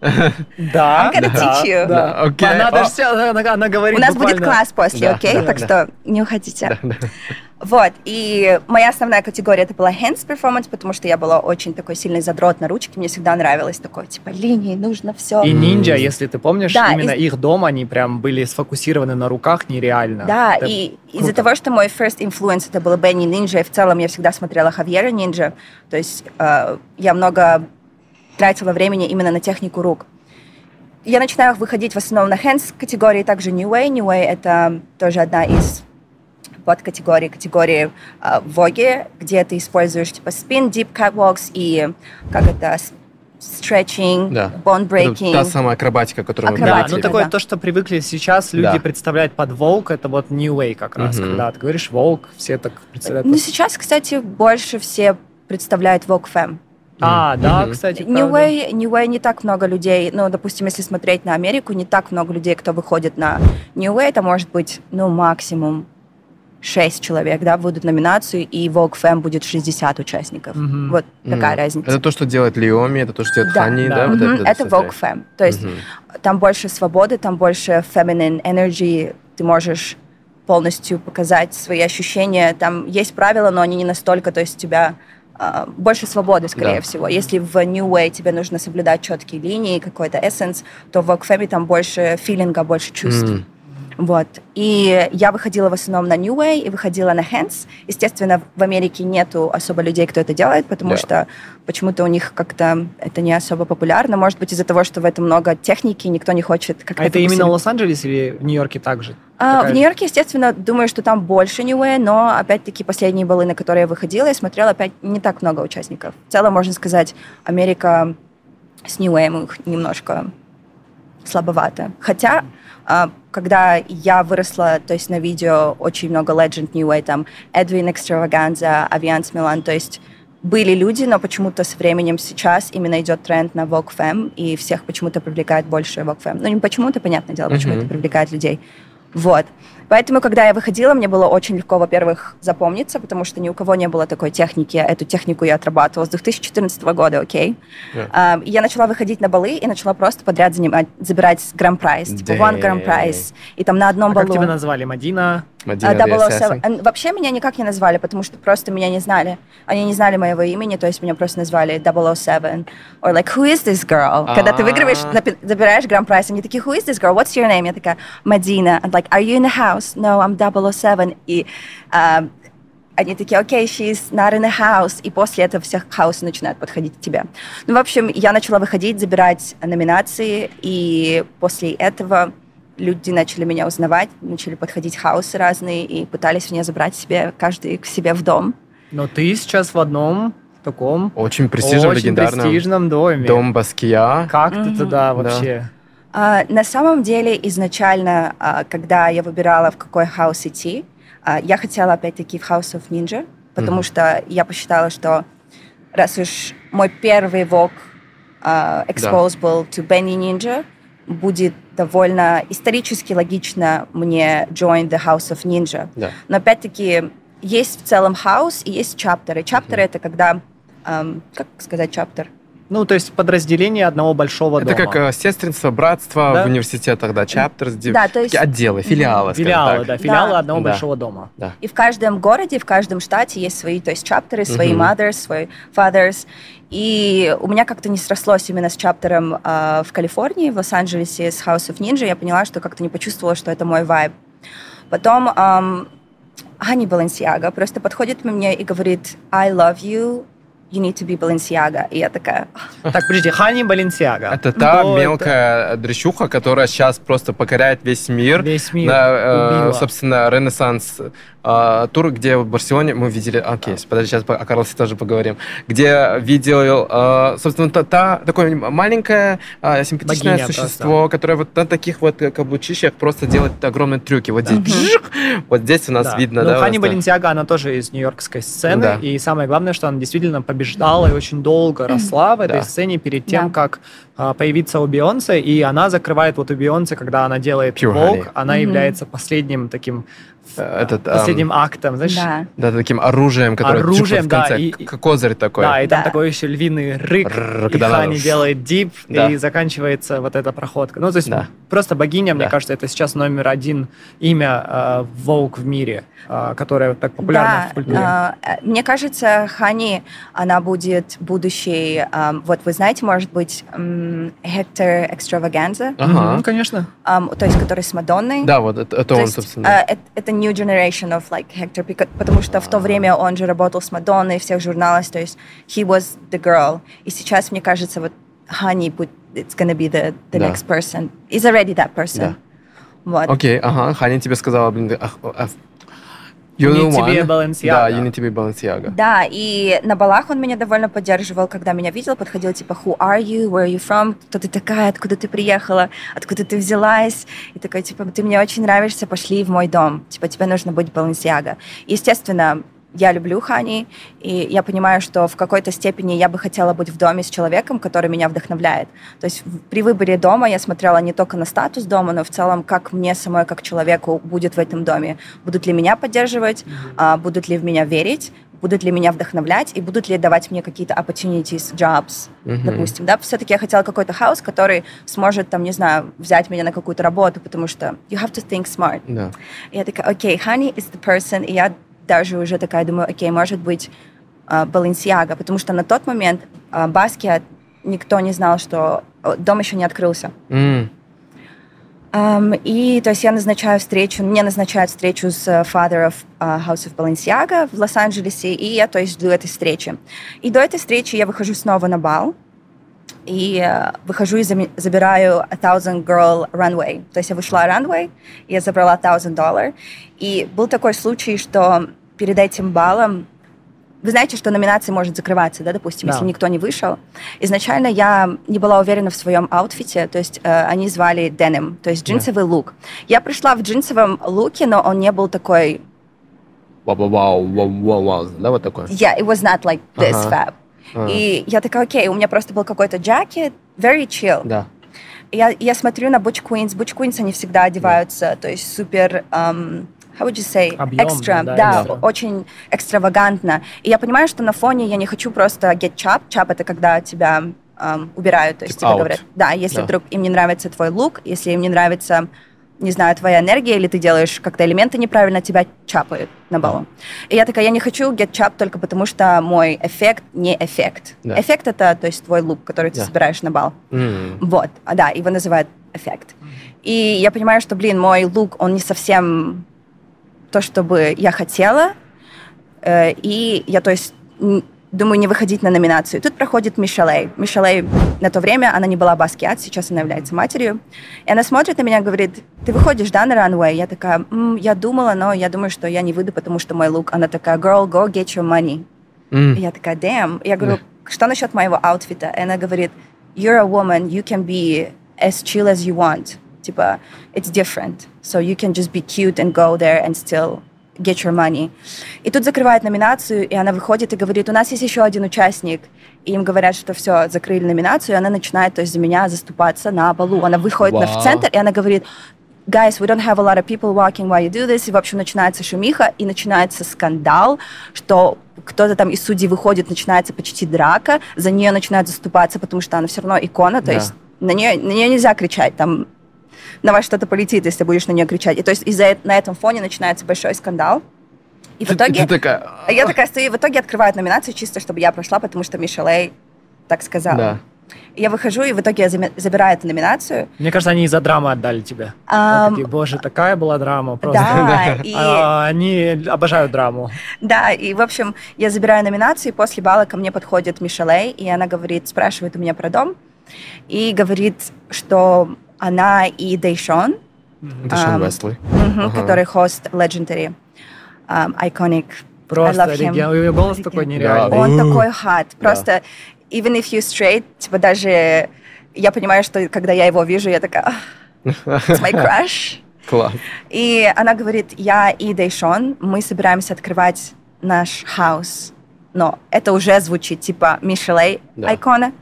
да, I'm да, you. да. Okay. Она, даже сейчас, она, она говорит У нас буквально... будет класс после, окей? Да, okay? да, так да. что не уходите. Да, да. Вот, и моя основная категория это была hands performance, потому что я была очень такой сильный задрот на ручки, мне всегда нравилось такое, типа, линии, нужно все. И ниндзя, если ты помнишь, да, именно из... их дом, они прям были сфокусированы на руках нереально. Да, это и из-за того, что мой first influence это был Бенни Нинджа, и в целом я всегда смотрела Хавьера Нинджа, то есть э, я много тратила времени именно на технику рук. Я начинаю выходить в основном на hands категории, также New Way. New Way — это тоже одна из подкатегорий, категории э, Воги, где ты используешь типа spin, deep catwalks и как это, stretching, да. bone breaking. Это та самая акробатика, которую акробатика, мы говорили. Да, ну такое да. то, что привыкли сейчас люди да. представлять под волк, это вот New Way как раз. Угу. Когда ты говоришь волк, все так представляют. Ну сейчас, кстати, больше все представляют волк фэм. А, да, кстати. New Way, New Way не так много людей, ну, допустим, если смотреть на Америку, не так много людей, кто выходит на New Way, это может быть, ну, максимум 6 человек, да, будут номинации, и Vogue Fam будет 60 участников. Mm-hmm. Вот mm-hmm. такая разница. Это то, что делает Лиоми, это то, что делает да, Хани, да? да? Mm-hmm. Вот это, это Vogue Fam. То есть mm-hmm. там больше свободы, там больше feminine energy, ты можешь полностью показать свои ощущения. Там есть правила, но они не настолько, то есть у тебя больше свободы, скорее да. всего. Если в New Way тебе нужно соблюдать четкие линии, какой-то эссенс, то в Femi там больше филинга, больше чувств. Mm. Вот. И я выходила в основном на New Way и выходила на Hands. Естественно, в Америке нету особо людей, кто это делает, потому Да. что почему-то у них как-то это не особо популярно. Может быть, из-за того, что в этом много техники, никто не хочет как-то... А это именно. Лос-Анджелес или в Нью-Йорке также? А, Такая в Нью-Йорке, естественно, думаю, что там больше New Way, но, опять-таки, последние балы, на которые я выходила, я смотрела опять не так много участников. В целом, можно сказать, Америка с New Way немножко слабовато. Хотя, когда я выросла, то есть на видео очень много Legend New Way, там Эдвин Экстраваганза, Авианс Милан, то есть были люди, но почему-то со временем сейчас именно идет тренд на Vogue Femme, и всех почему-то привлекает больше Vogue Femme. Ну, не почему-то, понятное дело, почему Мгм. это привлекает людей. Вот. Поэтому, когда я выходила, мне было очень легко, во-первых, запомниться, потому что ни у кого не было такой техники. Эту технику я отрабатывала с 2014 года, окей? Yeah. А, и я начала выходить на балы и начала просто подряд занимать, забирать гран-прайз. Типа, one Дэй. гран-прайз. И там на одном А как балу... тебя назвали? Мадина? Мадина the 007. Assassin. А, Вообще меня никак не назвали, потому что просто меня не знали. Они не знали моего имени, то есть меня просто назвали 007. Or like, who is this girl? Когда ты выигрываешь, А. забираешь гран-прайз, они такие, who is this girl? What's your name? Я такая, Мадина. And like, are you in the house? No, I'm 007. И а, они такие, окей, she's not in the house. И после этого всех хаосы начинают подходить к тебе. Ну, в общем, я начала выходить, забирать номинации, и после этого люди начали меня узнавать, начали подходить house ы разные и пытались меня забрать себе, каждый к себе в дом. Но ты сейчас в одном таком Очень престижном, очень легендарном престижном доме. Дом Basquiat. Как ты туда Да. вообще? А, на самом деле, изначально, а, когда я выбирала, в какой house идти, а, я хотела опять-таки в House of Ninja, потому Мгм. что я посчитала, что раз уж мой первый vogue а, expose был to Benny Ninja, будет довольно исторически логично мне join the House of Ninja. Да. Но опять-таки есть в целом хаус и есть чаптеры. Чаптеры это когда, ам, как сказать чаптер? Ну, то есть подразделение одного большого Это дома. как э, сестринство, братство Да? в университетах, да, chapters, ди- Да, то есть- отделы, филиалы, Филиалы, так. да, филиалы Да. одного Да. большого дома. Да. И в каждом городе, в каждом штате есть свои, то есть чаптеры, свои Мгм. mothers, свои fathers. И у меня как-то не срослось именно с чаптером а, в Калифорнии, в Лос-Анджелесе с House of Ninja. Я поняла, что как-то не почувствовала, что это мой вайб. Потом ам, Ани Баленсиага просто подходит ко мне и говорит «I love you, you need to be Balenciaga». И я такая Так, подожди, Хани Баленсиага. Это та это? мелкая дрещуха, которая сейчас просто покоряет весь мир. Весь мир На, э, собственно, Ренессанс э, тур, где в Барселоне мы видели... Окей, подожди, сейчас о Карлосе тоже поговорим. Где видел, э, собственно, та, та- такое маленькое э, симпатичное Богиня существо, которое вот на таких вот каблучищах просто делает огромные трюки. Вот здесь, бжик, вот здесь у нас Да. видно, Ну, да? Хани просто- Баленсиага, она тоже из нью-йоркской сцены. Да. И самое главное, что она действительно побеждала и очень долго росла в этой Да. сцене перед тем, Да. как а, появиться у Бейонсе. И она закрывает вот у Бейонсе, когда она делает Vogue, она Мгм. является последним таким Э, этот, последним актом, знаешь? «Да». Да, таким оружием, которое Оружием, в конце, да, и- козырь такой. Да, и там Да. такой еще львиный рык, Рррр, и надо Хани ш- делает дип, Да. и заканчивается вот эта проходка. Ну, то есть Да. просто богиня, мне Да. кажется, это сейчас номер один имя э, Vogue в мире, э, которое так популярно Да, в культуре. а, э, мне кажется, Хани, она будет будущей, ам, вот вы знаете, может быть, Хектор Экстраваганза, Ага. Мгм, конечно. ам, то есть который с Мадонной. Да, вот это, это То он, есть, собственно. э, это, это new generation of like Hector, beca- потому что в то время он же работал с Мадонной, всех журналах, то есть he was the girl. И сейчас, мне кажется, вот Honey, it's gonna be the, the Да. next person. Is already that person. Да. Вот. Окей, ага, Ханя тебе сказала, блин, You need to be a one. Balenciaga. Да, you need to be Balenciaga. Да, и на балах он меня довольно поддерживал, когда меня видел, подходил типа «Who are you? Where are you from? Кто ты такая? Откуда ты приехала? Откуда ты взялась?» И такой типа «Ты мне очень нравишься, пошли в мой дом. Типа тебе нужно быть Баленсиага». Естественно, я люблю Хани, и я понимаю, что в какой-то степени я бы хотела быть в доме с человеком, который меня вдохновляет. То есть при выборе дома я смотрела не только на статус дома, но в целом, как мне самой, как человеку, будет в этом доме. Будут ли меня поддерживать, а, будут ли в меня верить, будут ли меня вдохновлять и будут ли давать мне какие-то opportunities, jobs, Мгм. допустим. Да? Все-таки я хотела какой-то хаус, который сможет, там, не знаю, взять меня на какую-то работу, потому что you have to think smart. Да. И я такая, окей, Honey is the person. И я даже уже такая думаю, окей, может быть, а, Balenciaga, потому что на тот момент а, Баскиат никто не знал, что э, дом еще не открылся. М, Um, и то есть я назначаю встречу, мне назначают встречу с Father of uh, House of Balenciaga в Лос-Анджелесе, и я то есть жду этой встречи. И до этой встречи я выхожу снова на бал, и uh, выхожу и забираю a thousand girl runway. То есть я вышла runway, я забрала thousand dollar. И был такой случай, что перед этим балом вы знаете, что номинация может закрываться, да, допустим, да. если никто не вышел. Изначально я не была уверена в своем outfit е, то есть э, они звали denim, то есть джинсовый yeah. look. Я пришла в джинсовом look е, но он не был такой... Вау, вау, вау, вау, вау, да, вот такой? Yeah, it was not like this uh-huh. fab. Uh-huh. И я такая, окей, у меня просто был какой-то jacket, very chill. Да. Я, я смотрю на Butch Queens, Butch Queens, они всегда одеваются, yeah. то есть супер... Um, how would you say, Объемно, extra, да, да, да, очень экстравагантно. И я понимаю, что на фоне я не хочу просто get chop. Chop это когда тебя um, убирают, то есть типа тебе говорят, да, если да. вдруг им не нравится твой лук, если им не нравится не знаю, твоя энергия, или ты делаешь как-то элементы неправильно, тебя чапают на балу. И я такая, я не хочу get chap только потому, что мой эффект не эффект. Да. Эффект это, то есть твой лук, который ты Да. собираешь на бал. М. Вот, а, да, его называют эффект. И я понимаю, что, блин, мой лук, он не совсем то, что бы я хотела. Э, И я, то есть, думаю, не выходить на номинацию. Тут проходит Мишелей. Мишелей на то время, она не была баскет, сейчас она является матерью. И она смотрит на меня и говорит, ты выходишь, да, на runway? Я такая, «М, я думала, но я думаю, что я не выйду, потому что мой лук. Она такая, girl, go get your money. И я такая, damn. Я говорю, что насчет моего аутфита? И она говорит, you're a woman, you can be as chill as you want. Типа, it's different. So you can just be cute and go there and still get your money. И тут закрывает номинацию, и она выходит и говорит, у нас есть еще один участник. И им говорят, что все, закрыли номинацию, и она начинает, то есть за меня заступаться на балу. Она выходит на, в центр, и она говорит, guys, we don't have a lot of people walking while you do this. И, в общем, начинается шумиха, и начинается скандал, что кто-то там из судей выходит, начинается почти драка, за нее начинают заступаться, потому что она все равно икона, то Да. есть на нее, на нее нельзя кричать, там на вас что-то полетит, если будешь на нее кричать. И то есть из-за на этом фоне начинается большой скандал. И в Ты- итоге... ты такая, А я такая стою, и в итоге открывают номинацию чисто, чтобы я прошла, потому что Мишелей так сказала. Да. Я выхожу, и в итоге я забираю эту номинацию. Мне кажется, они из-за драмы отдали тебя. Вот такие, боже, такая была драма просто. Да, и, А, Они обожают драму. да, и, в общем, я забираю номинацию, и после бала ко мне подходит Мишелей, и она говорит, спрашивает у меня про дом, и говорит, что она и Дейшон, Дэшон Ам, Уэсли. который хост Legendary, um, Iconic. Просто реген- ее голос такой нереальный. Он такой хат. Просто, even if you straight, типа даже я понимаю, что когда я его вижу, я такая, «Ах, it's my crush. Класс. И она говорит, я и Дейшон, мы собираемся открывать наш house. Но это уже звучит типа Мишелей Да. икона,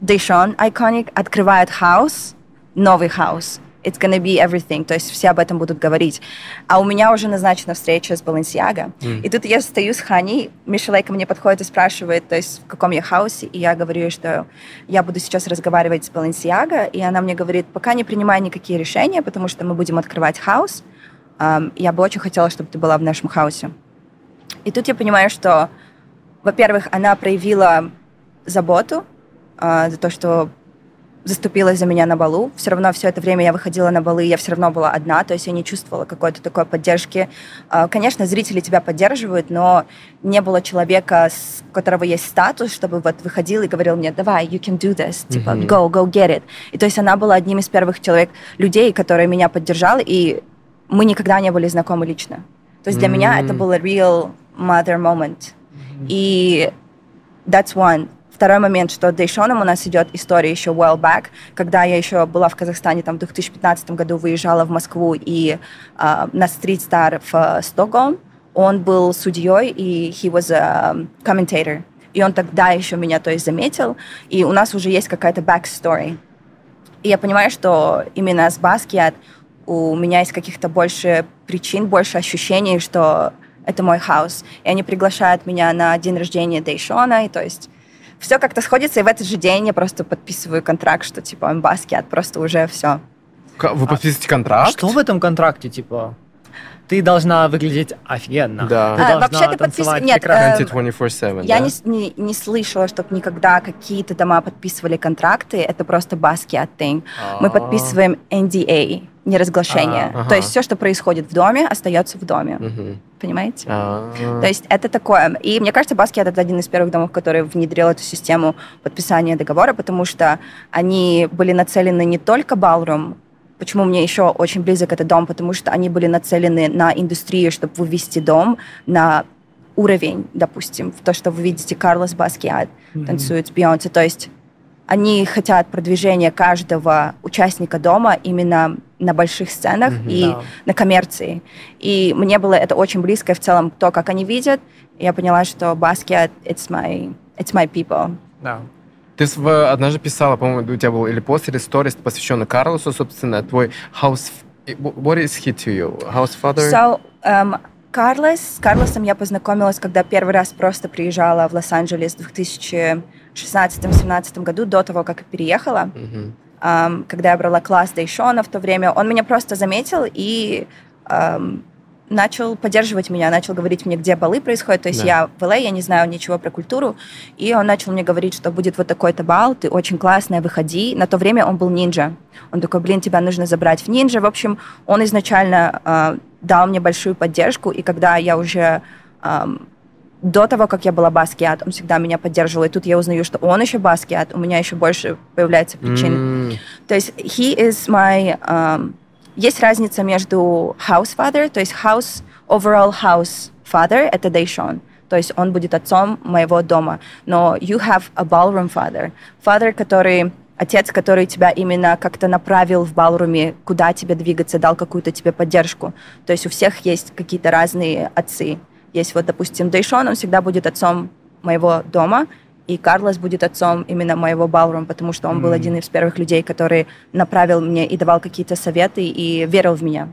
Дейшон iconic, открывает house, новый house. It's gonna be everything. То есть все об этом будут говорить. А у меня уже назначена встреча с Баленсиаго. М. И тут я стою с Хани, Мишелей ко мне подходит и спрашивает, то есть в каком я house е, и я говорю, что я буду сейчас разговаривать с Баленсиаго, и она мне говорит, пока не принимай никакие решения, потому что мы будем открывать house. Ам, я бы очень хотела, чтобы ты была в нашем хаусе. И тут я понимаю, что, во-первых, она проявила заботу а, за то, что заступилась за меня на балу. Все равно все это время я выходила на балы, я все равно была одна, то есть я не чувствовала какой-то такой поддержки. А, Конечно, зрители тебя поддерживают, но не было человека, у которого есть статус, чтобы вот выходил и говорил мне, давай, you can do this, типа, Мгм. go, go get it. И то есть она была одним из первых человек, людей, которые меня поддержали, и мы никогда не были знакомы лично. То есть для меня это был real mother moment. И that's one. Второй момент, что Дейшоном у нас идет история еще well back, когда я еще была в Казахстане, там в 2015 году выезжала в Москву и а, на Street Star в а, Стокгольм. Он был судьей, и he was a commentator. И он тогда еще меня, то есть, заметил, и у нас уже есть какая-то backstory. И я понимаю, что именно с Basquiat у меня есть каких-то больше причин, больше ощущений, что это мой house. И они приглашают меня на день рождения Дейшона, и то есть все как-то сходится, и в этот же день я просто подписываю контракт, что типа Basquiat, просто уже все. Вы подписываете контракт? Что в этом контракте, типа? Ты должна выглядеть офигенно. Да. Ты А, должна вообще ты танцевать подпис- нет, э, 24-7, Я да? не, не, не слышала, чтобы никогда какие-то дома подписывали контракты, это просто Basquiat thing. Мы А. подписываем NDA, неразглашение. А, ага. То есть все, что происходит в доме, остается в доме. Мгм. Понимаете? А, То есть это такое. И мне кажется, Basquiat это один из первых домов, который внедрил эту систему подписания договора, потому что они были нацелены не только Ballroom, Почему мне еще очень близок этот дом? Потому что они были нацелены на индустрию, чтобы вывести дом на уровень, допустим, в то, что вы видите Карлос Баскиат танцует с Бейонсе. То есть они хотят продвижения каждого участника дома именно на больших сценах Мгм. и Да. на коммерции. И мне было это очень близко в целом, то, как они видят. Я поняла, что Basquiat, it's my, it's my people. Да. Ты однажды писала, по-моему, у тебя был или пост, или сторис, посвященный Карлосу, собственно, твой house... What is he to you? House father? So, эм, Карлос, с Карлосом я познакомилась, когда первый раз просто приезжала в Лос-Анджелес в 2016-2017 году, до того, как я переехала. Мгм. Ам, когда я брала класс Дейшона в то время, он меня просто заметил и ам, начал поддерживать меня, начал говорить мне, где балы происходят. То есть Да. я в ЛА, я не знаю ничего про культуру, и он начал мне говорить, что будет вот такой-то бал, ты очень классная, выходи. На то время он был нинджа. Он такой, блин, тебя нужно забрать в нинджа. В общем, он изначально а, дал мне большую поддержку, и когда я уже ам, до того, как я была баскиат, он всегда меня поддерживал. И тут я узнаю, что он еще баскиат, у меня еще больше появляется причин. М, То есть he is my... um, есть разница между house father, то есть house, overall house father, это Дэйшон. То есть он будет отцом моего дома. Но you have a ballroom father. Father, который отец, который тебя именно как-то направил в балруме, куда тебе двигаться, дал какую-то тебе поддержку. То есть у всех есть какие-то разные отцы. Есть вот, допустим, Дэйшон, он всегда будет отцом моего дома, и Карлос будет отцом именно моего балрума, потому что он был М. один из первых людей, который направил мне и давал какие-то советы и верил в меня.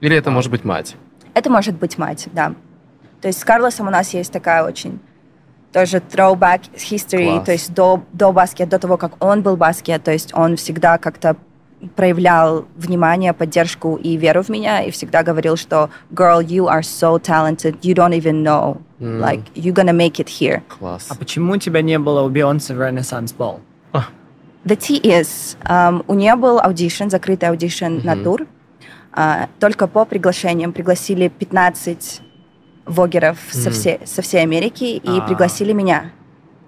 Или это может быть мать? Это может быть мать, да. То есть с Карлосом у нас есть такая очень тоже throwback history, Класс. то есть до, до Basquiat, до того, как он был Basquiat, то есть он всегда как-то проявлял внимание, поддержку и веру в меня, и всегда говорил, что «Girl, you are so talented, you don't even know, М. like, you're gonna make it here». Класс. А почему тебя не было у Бейонсе в Renaissance Ball? The tea is, um, у нее был audition, закрытый audition на Мгм. тур, а, только по приглашениям. Пригласили 15 вогеров со, Мгм. всей, со всей Америки и А. пригласили меня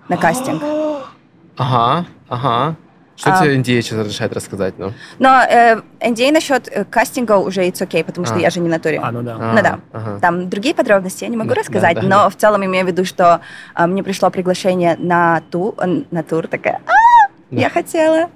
на кастинг. Ага, ага. Что А. тебе Индия сейчас разрешает рассказать? Ну, Но э, NDA насчет э, кастинга уже it's okay, потому что А. я же не на туре. А, ну да. А, Ну да. ага. Там другие подробности я не могу Да, рассказать, да, да, но да. в целом имею в виду, что а, мне пришло приглашение на, ту, э, на тур, такая, «А, Да. я хотела.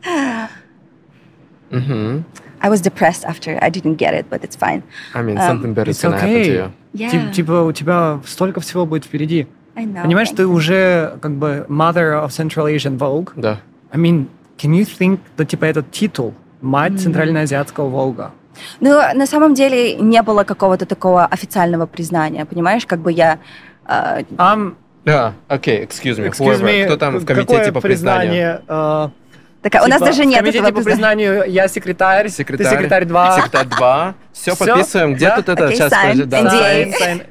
Мгм. I was depressed after I didn't get it, but it's fine. I mean, Um, something better is It's gonna happen to okay. you. Yeah, Тип- Типа у тебя столько всего будет впереди. I know. Понимаешь, ты you. уже как бы mother of Central Asian Vogue. Да. I mean, can you think, что типа этот титул мать центральноазиатского Волга? Ну, на самом деле не было какого-то такого официального признания, понимаешь? Как бы я... э, Um, Да, окей, excuse me. excuse whoever. me, Кто там в какое комитете по признанию? признание? такая, у нас типа, даже нет в комитете этого по признанию я секретарь, Секретарь. ты секретарь 2. Секретарь 2. Все, Всё? подписываем. Где Да? тут это? Окей, Сейчас, sign, подожди. Да. NDA.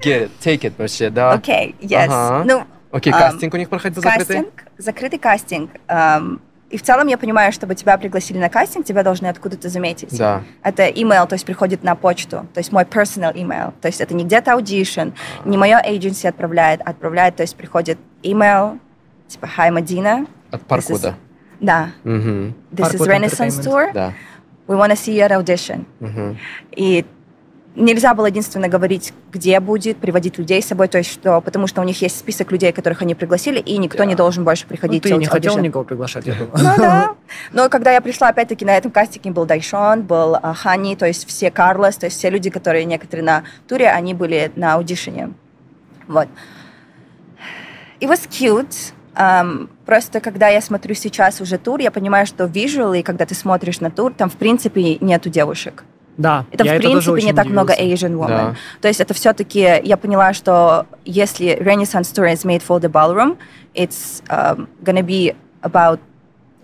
Get it, take it вообще, да. Окей, yes. Ага. Ну, Окей, Ам, кастинг у них проходил закрытый? кастинг, закрытый кастинг. эм, и в целом я понимаю, чтобы тебя пригласили на кастинг, тебя должны откуда-то заметить. Да. Это email, то есть приходит на почту, то есть мой personal email. То есть это не где-то audition, не мое agency отправляет, а отправляет, то есть приходит email, типа «Hi, Madina». От This is- Паркуда. Да. Мгм. This is Parkwood Renaissance Entertainment. Tour. Да. We want to see you at audition. Мгм. И нельзя было единственно говорить, где будет, приводить людей с собой, то есть что, потому что у них есть список людей, которых они пригласили, и никто не Да. должен больше Ну, приходить. ты делать не хотел audition. никого приглашать, я думаю. Ну да. Но когда я пришла, опять-таки, на этом кастинге был Дайшон, был а, Хани, то есть все Карлос, то есть все люди, которые некоторые на туре, они были на аудишене. Вот. It was cute. Um, просто когда я смотрю сейчас уже тур, я понимаю, что visually, когда ты смотришь на тур, там в принципе нету девушек. Да, Это, я в принципе, не так много удивился. Asian women. Да. То есть это все-таки, я поняла, что если Renaissance Tour is made for the ballroom, it's um, gonna be about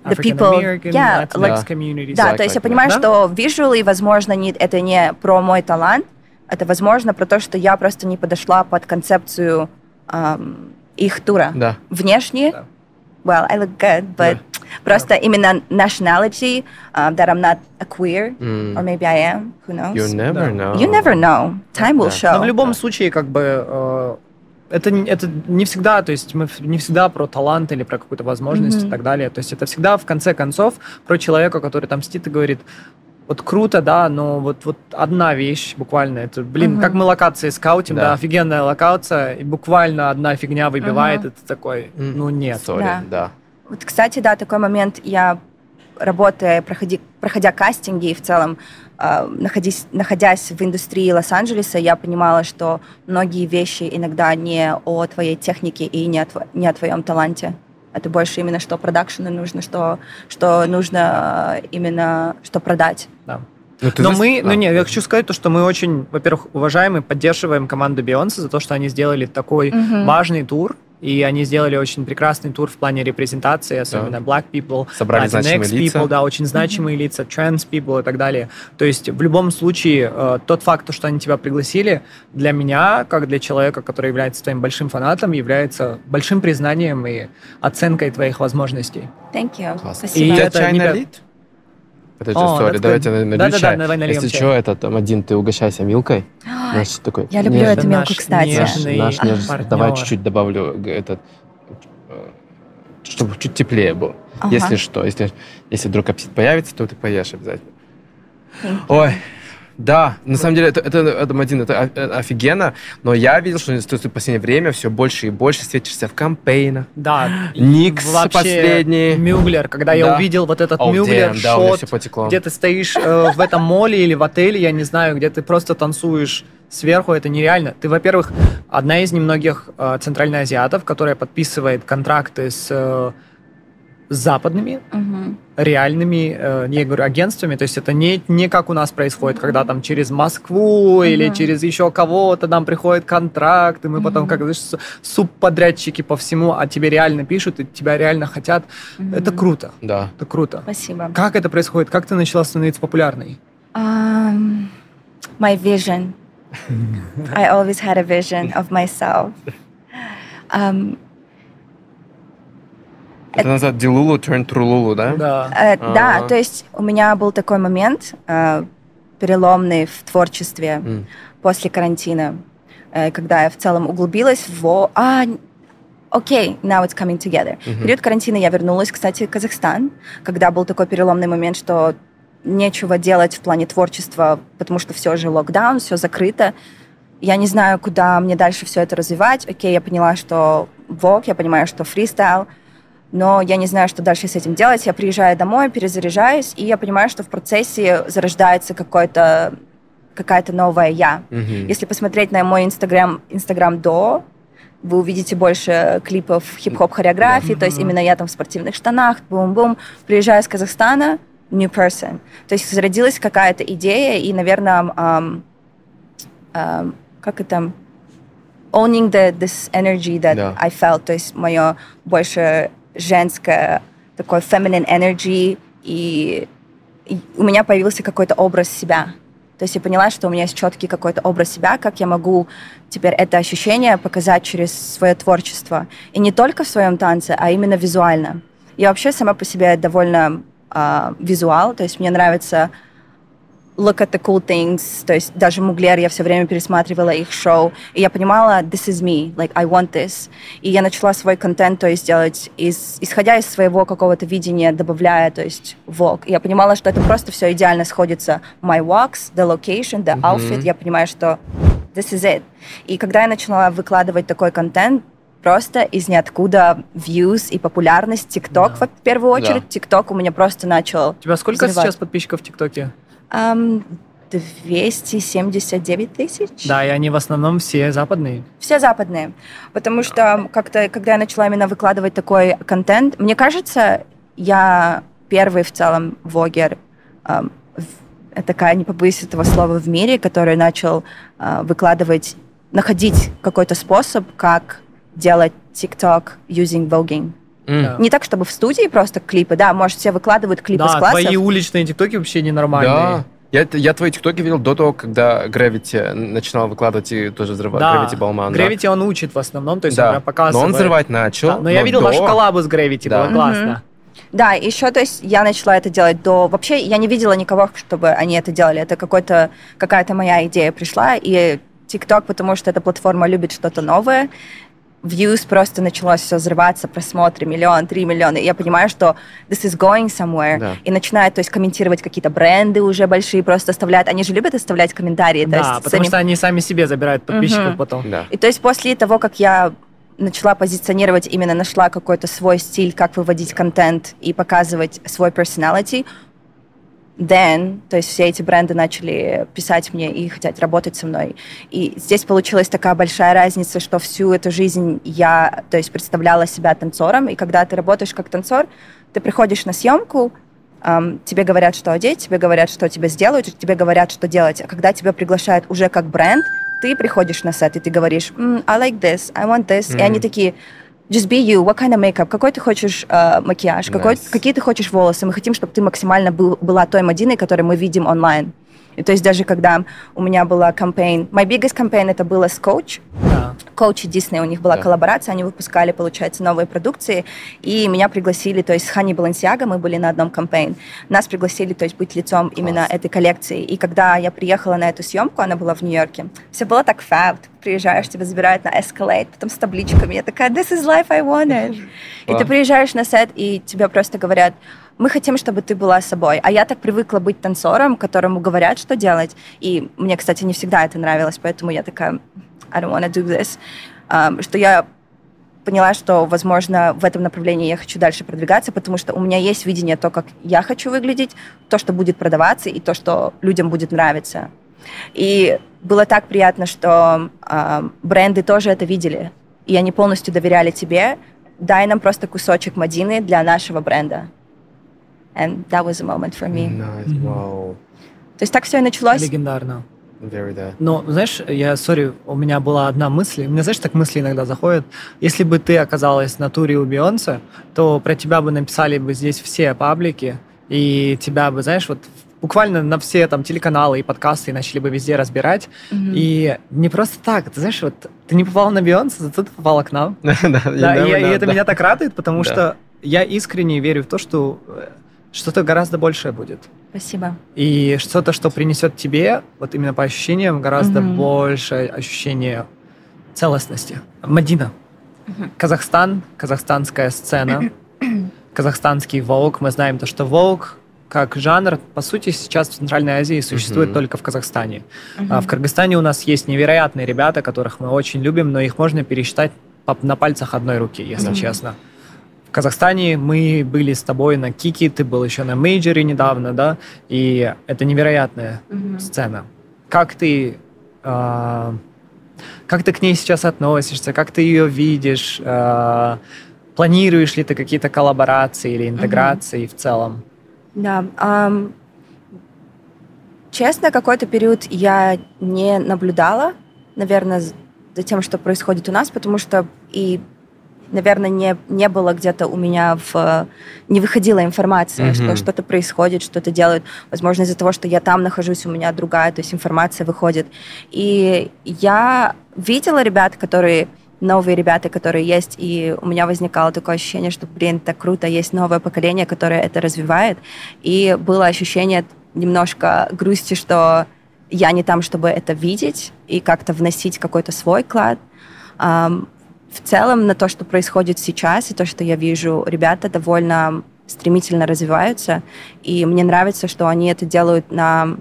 the people... Yeah, Latinx like- Да. communities. да, Exactly, то есть я понимаю, Да? что visually, возможно, не, это не про мой талант, это, возможно, про то, что я просто не подошла под концепцию ам, их тура. Да. Внешне Да. Well, I look good, but просто именно nationality, uh, that I'm not a queer, М. or maybe I am, who knows? You never know. You never know. Time will show. Но в любом случае, как бы, э, это, это не всегда, то есть мы не всегда про талант или про какую-то возможность Мгм. и так далее. То есть это всегда, в конце концов, про человека, который там сидит и говорит, вот круто, да, но вот, вот одна вещь буквально, это, блин, Мгм. как мы локации скаутим, да. Да. офигенная локация, и буквально одна фигня выбивает, Мгм. это такой, ну нет. Сори, Да. да. Вот, кстати, да, такой момент, я работая, проходи, проходя кастинги и в целом э, находясь, находясь в индустрии Лос-Анджелеса, я понимала, что многие вещи иногда не о твоей технике и не о, тво- не о твоем таланте. Это больше именно что продакшену нужно, что, что нужно э, именно что продать. Да. Ну, ты Но мы, ну А, не, я хочу сказать то, что мы очень, во-первых, уважаем и поддерживаем команду Бейонсе за то, что они сделали такой Мгм. важный тур, и они сделали очень прекрасный тур в плане репрезентации, особенно black people, Собрали Latinx значимые people, лица. да, очень значимые лица, trans people и так далее. То есть в любом случае э, тот факт, то, что они тебя пригласили, для меня, как для человека, который является твоим большим фанатом, является большим признанием и оценкой твоих возможностей. Thank you. Классно. Спасибо. И это не бя- налит? Подожди, О, сори, давайте good. на- налью Да-да-да, чай. давай нальем Если чай. что, это там один ты угощайся милкой. Наш такой. Я люблю нежный. эту милку, наш кстати. нежный Наш партнер. Давай чуть-чуть добавлю этот, чтобы чуть теплее был. Ага. Если что, если, если вдруг аппетит появится, то ты поешь обязательно. Ой, да, на самом деле это, это, это, Мадин, это офигенно, но я видел, что в последнее время все больше и больше светишься в кампейнах. Да. Никс Вообще, последний. Мюглер, когда я Да. увидел вот этот Oh, Мюглер damn, да, шот, все потекло. где ты стоишь э, в этом моле или в отеле, я не знаю, где ты просто танцуешь сверху, это нереально. Ты, во-первых, одна из немногих э, центральноазиатов, которая подписывает контракты с, э, с западными Мгм. реальными, э, я говорю, агентствами, то есть это не, не как у нас происходит, когда там через Москву или Мгм. через еще кого-то нам приходит контракт, и мы потом, Мгм. как знаешь, су- субподрядчики по всему, а тебе реально пишут, и тебя реально хотят. Мгм. Это круто, Да. это круто. Спасибо. Как это происходит? Как ты начала становиться популярной? Um, my vision. I always had a vision of myself. Um, Это назад Дилулу turn Трулулу, да? Да. э, Да, А. то есть у меня был такой момент э, переломный в творчестве М. после карантина, э, когда я в целом углубилась в... А, окей, now it's coming together. В период карантина я вернулась, кстати, в Казахстан, когда был такой переломный момент, что нечего делать в плане творчества, потому что все же локдаун, все закрыто. Я не знаю, куда мне дальше все это развивать. Окей, я поняла, что вок, я понимаю, что фристайл, но я не знаю, что дальше с этим делать. Я приезжаю домой, перезаряжаюсь, и я понимаю, что в процессе зарождается какой-то какая-то новая я. Мгм. Если посмотреть на мой инстаграм, инстаграм до, вы увидите больше клипов хип-хоп хореографии, то есть именно я там в спортивных штанах, бум-бум, приезжаю из Казахстана, new person. То есть зародилась какая-то идея, и, наверное, ам, ам, как это, owning the, this energy that Да. I felt, то есть мое больше женское, такой feminine energy, и, и у меня появился какой-то образ себя. То есть я поняла, что у меня есть четкий какой-то образ себя, как я могу теперь это ощущение показать через свое творчество. И не только в своем танце, а именно визуально. Я вообще сама по себе довольно а, визуал, то есть мне нравится look at the cool things, то есть даже Муглер, я все время пересматривала их шоу, и я понимала, this is me, like, I want this. И я начала свой контент, то есть делать, из, исходя из своего какого-то видения, добавляя, то есть. И я понимала, что это просто все идеально сходится. My walks, the location, the outfit, я понимаю, что this is it. И когда я начала выкладывать такой контент, просто из ниоткуда views и популярность, TikTok, Да. в первую очередь, TikTok у меня просто начал У тебя сколько Взрывать. сейчас подписчиков в ТикТоке? Ам, 279 тысяч. Да, и они в основном все западные. Все западные. Потому что как-то, когда я начала именно выкладывать такой контент, мне кажется, я первый в целом влогер, ам, в- э, такая, не побоюсь этого слова, в мире, который начал а, выкладывать, находить какой-то способ, как делать TikTok using voguing. Да. Не так, чтобы в студии просто клипы, да, может, все выкладывают клипы с да, классов. твои уличные ТикТоки вообще ненормальные. Да. Я, я твои тиктоки видел до того, когда Gravity начинал выкладывать и тоже взрывать. Да, Gravity Балман. Gravity он учит в основном, то есть да. он показывает. Но он взрывать начал. Да, но я видел до... вашу коллабу с Gravity, Да. было классно. Да, еще, то есть, я начала это делать до... Вообще, я не видела никого, чтобы они это делали. Это какой-то, какая-то моя идея пришла, и TikTok, потому что эта платформа любит что-то новое, views просто началось все взрываться, просмотры, миллион, три миллиона. И я понимаю, что this is going somewhere. Да. И начинают, то есть, комментировать какие-то бренды уже большие, просто оставляют. Они же любят оставлять комментарии. то Да, есть, потому сами- что они сами себе забирают подписчиков Мгм. потом. Да. И то есть после того, как я начала позиционировать, именно нашла какой-то свой стиль, как выводить контент и показывать свой personality, then, то есть все эти бренды начали писать мне и хотят работать со мной. И здесь получилась такая большая разница, что всю эту жизнь я, то есть представляла себя танцором, и когда ты работаешь как танцор, ты приходишь на съемку, ам, тебе говорят, что одеть, тебе говорят, что тебе сделают, тебе говорят, что делать. А когда тебя приглашают уже как бренд, ты приходишь на сет, и ты говоришь, «М, I like this, I want this. И они такие, just be you, what kind of makeup, какой ты хочешь э, макияж, какой, Nice. какие ты хочешь волосы. Мы хотим, чтобы ты максимально был, была той Мадиной, которую мы видим онлайн. И то есть даже когда у меня была кампейн, my biggest campaign это было с Coach. Coach и Disney, у них была Да. коллаборация, они выпускали, получается, новые продукции, и меня пригласили, то есть с Хани Балансиаго мы были на одном кампейн, нас пригласили, то есть быть лицом именно Класс. этой коллекции, и когда я приехала на эту съемку, она была в Нью-Йорке, все было так фаб, ты приезжаешь, тебя забирают на Escalade, потом с табличками, я такая, this is life I wanted, и ты приезжаешь на сет, и тебе просто говорят, мы хотим, чтобы ты была собой. А я так привыкла быть танцором, которому говорят, что делать. И мне, кстати, не всегда это нравилось, поэтому я такая, I don't want to do this. Um, что я поняла, что, возможно, в этом направлении я хочу дальше продвигаться, потому что у меня есть видение то, как я хочу выглядеть, то, что будет продаваться, и то, что людям будет нравиться. И было так приятно, что ам, бренды тоже это видели, и они полностью доверяли тебе. Дай нам просто кусочек Мадины для нашего бренда. And that was a moment for me. Nice. Вау. То есть так все и началось. Легендарно. Very, да. Но, знаешь, я, сори, у меня была одна мысль. У меня, знаешь, так мысли иногда заходят. Если бы ты оказалась на туре у Бейонсе, то про тебя бы написали бы здесь все паблики, и тебя бы, знаешь, вот буквально на все там телеканалы и подкасты начали бы везде разбирать. Мгм. И не просто так, ты знаешь, вот ты не попала на Бейонсе, зато ты попала к нам. Да, Да, и, и это да. меня так радует, потому что я искренне верю в то, что э, что-то гораздо большее будет. Спасибо. И что-то, что принесет тебе, вот именно по ощущениям, гораздо Мгм. больше ощущение целостности. Мадина. Казахстан, казахстанская сцена, казахстанский Vogue. Мы знаем то, что Vogue как жанр, по сути, сейчас в Центральной Азии существует Мгм. только в Казахстане. А в Кыргызстане у нас есть невероятные ребята, которых мы очень любим, но их можно пересчитать на пальцах одной руки, если Мгм. честно. В Казахстане мы были с тобой на Кики, ты был еще на мейджоре недавно, да, и это невероятная Мгм. сцена. Как ты, а, как ты к ней сейчас относишься, как ты ее видишь, а, планируешь ли ты какие-то коллаборации или интеграции в целом? Да. ам, честно, какой-то период я не наблюдала, наверное, за тем, что происходит у нас, потому что и, наверное, не, не было где-то у меня в... Не выходила информация, Мгм. что что-то происходит, что-то делают. Возможно, из-за того, что я там нахожусь, у меня другая, то есть информация выходит. И я видела ребят, которые новые ребята, которые есть, и у меня возникало такое ощущение, что, блин, так круто, есть новое поколение, которое это развивает, и было ощущение немножко грусти, что я не там, чтобы это видеть и как-то вносить какой-то свой клад. В целом на то, что происходит сейчас, и то, что я вижу, ребята довольно стремительно развиваются, и мне нравится, что они это делают на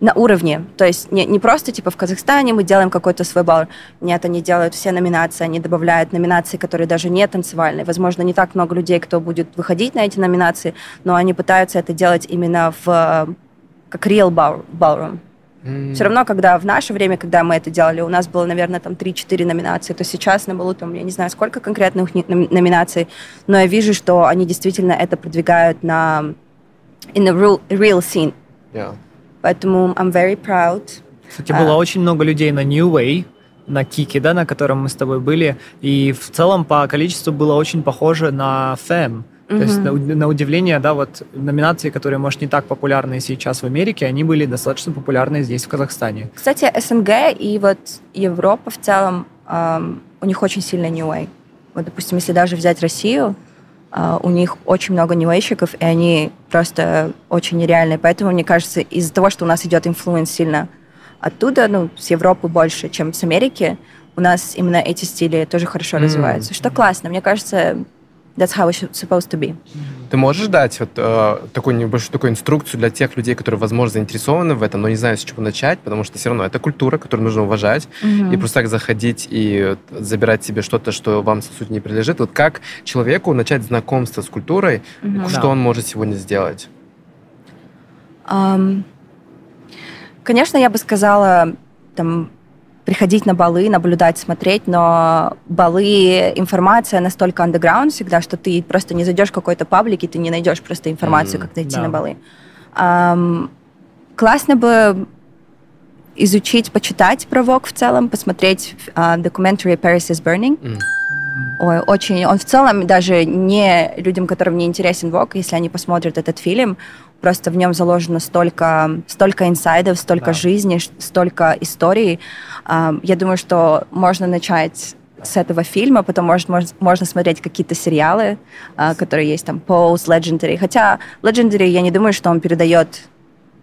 на уровне. То есть не, не просто типа в Казахстане мы делаем какой-то свой балл. Нет, они делают все номинации, они добавляют номинации, которые даже не танцевальные. Возможно, не так много людей, кто будет выходить на эти номинации, но они пытаются это делать именно в как real ball- ballroom. М. Все равно, когда в наше время, когда мы это делали, у нас было, наверное, там 3-4 номинации, то сейчас на балу там, я не знаю, сколько конкретных номинаций, но я вижу, что они действительно это продвигают на in the real, real scene. Yeah. Поэтому I'm very proud. Кстати, было очень много людей на New Way, на Кике, да, на котором мы с тобой были, и в целом по количеству было очень похоже на Fem. То есть, на, на удивление, да, вот номинации, которые, может, не так популярны сейчас в Америке, они были достаточно популярны здесь, в Казахстане. Кстати, СНГ и вот Европа в целом, ам, у них очень сильно New Way. Вот, допустим, если даже взять Россию, а, у них очень много New Way щиков, и они просто очень нереальные. Поэтому, мне кажется, из-за того, что у нас идет influence сильно оттуда, ну, с Европы больше, чем с Америки, у нас именно эти стили тоже хорошо М. развиваются. Что классно. Мне кажется, that's how it's supposed to be. Ты можешь дать вот э, такую небольшую такую инструкцию для тех людей, которые, возможно, заинтересованы в этом, но не знают, с чего начать, потому что все равно это культура, которую нужно уважать, и просто так заходить и забирать себе что-то, что вам, по сути, не принадлежит. Вот как человеку начать знакомство с культурой, Мгм. что Да. он может сегодня сделать? Ам, Конечно, я бы сказала, там, приходить на балы, наблюдать, смотреть, но балы, информация настолько underground всегда, что ты просто не зайдешь в какой-то паблик, и ты не найдешь просто информацию, М, как найти да. на балы. Ам, классно бы изучить, почитать про Vogue в целом, посмотреть а, documentary Paris is Burning. М. Ой, очень. Он в целом даже не людям, которым не интересен Vogue, если они посмотрят этот фильм, просто в нем заложено столько, столько инсайдов, столько Да. жизни, столько историй. А, Я думаю, что можно начать с этого фильма, потом может, мож- можно смотреть какие-то сериалы, а, которые есть там Pose, Legendary. Хотя Legendary, я не думаю, что он передает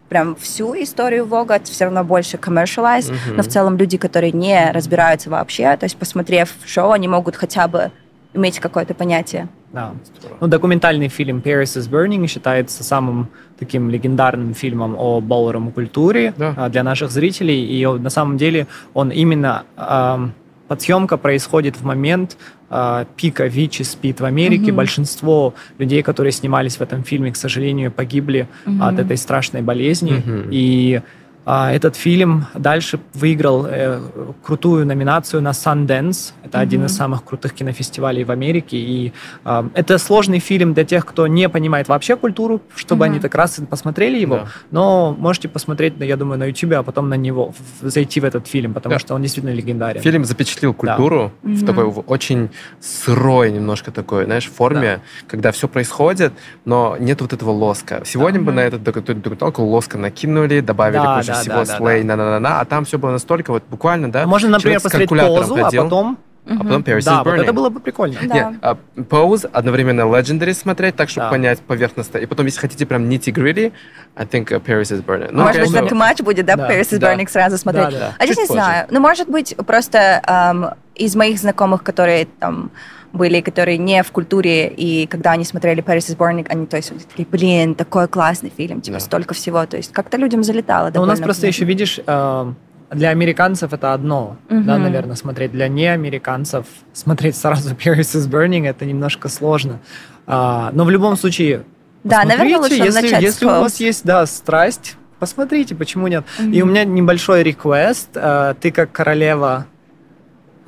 прям всю историю Вога, это все равно больше commercialized, Мгм. но в целом люди, которые не разбираются вообще, то есть посмотрев шоу, они могут хотя бы иметь какое-то понятие. Да. Ну, документальный фильм «Paris is Burning» считается самым таким легендарным фильмом о баллорум культуре Да. а, для наших зрителей. И на самом деле он именно... ам, подсъемка происходит в момент а, пика ВИЧ и СПИД в Америке. Мгм. Большинство людей, которые снимались в этом фильме, к сожалению, погибли Мгм. от этой страшной болезни. Мгм. И этот фильм дальше выиграл э, крутую номинацию на Sundance. Это один Мгм. из самых крутых кинофестивалей в Америке. И а, это сложный фильм для тех, кто не понимает вообще культуру, чтобы Мгм. они так раз и посмотрели его. Да. Но можете посмотреть, я думаю, на YouTube, а потом на него, в- зайти в этот фильм, потому Да. что он действительно легендарен. Фильм запечатлил культуру в Мгм. такой в очень сырой немножко такой, знаешь, форме, когда все происходит, но нет вот этого лоска. Сегодня бы Мгм. на этот доку- документалку лоска накинули, добавили Да, кучу да, всего, да, да, слей, да. на-на-на-на, а там все было настолько вот буквально, да? Можно, например, посмотреть позу, а ходил, потом... а потом Paris Да, is вот Burning. это было бы прикольно. Да. Нет, а, Pose, одновременно Legendary смотреть, так, чтобы Да. понять поверхностно. И потом, если хотите прям nitty-gritty, I think uh, Paris is Burning. Может быть, это матч будет, да, Да. Paris is Да. Burning сразу смотреть. Да, да. А здесь Чуть не позже. знаю. Ну, может быть, просто ам, из моих знакомых, которые там были, которые не в культуре, и когда они смотрели Paris is Burning, они, то есть, такие, блин, такой классный фильм, типа, Да. столько всего. То есть, как-то людям залетало Но у нас просто еще, видишь, э, для американцев это одно, да, Мгм. наверное, смотреть. Для неамериканцев смотреть сразу Paris is Burning это немножко сложно. А, но в любом случае, Да, наверное, лучше если, начать если у вас есть, да, страсть, посмотрите, почему нет. Мгм. И у меня небольшой реквест. Э, ты как королева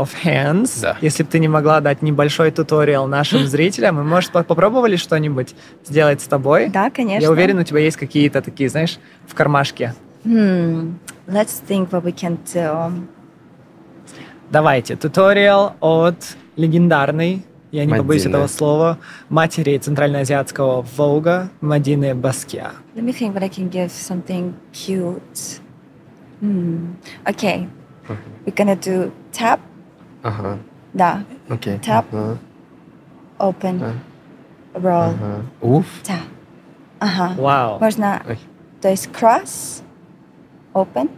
of hands, Да. если бы ты не могла дать небольшой туториал нашим зрителям, мы, может, по- попробовали что-нибудь сделать с тобой? Да, конечно. Я уверен, у тебя есть какие-то такие, знаешь, в кармашке. Hmm. Let's think what we can do. Давайте, туториал от легендарной, я не побоюсь этого слова, матери центральноазиатского Волга Мадины Баския. Let me think what I can give something cute. Hmm. Okay. We're gonna do tap. Ага, Да. окей. Tap. Ага, Open. Да. Roll. ага. Уф. Tap. Ага. Вау. Можно, Ой. то есть cross, open,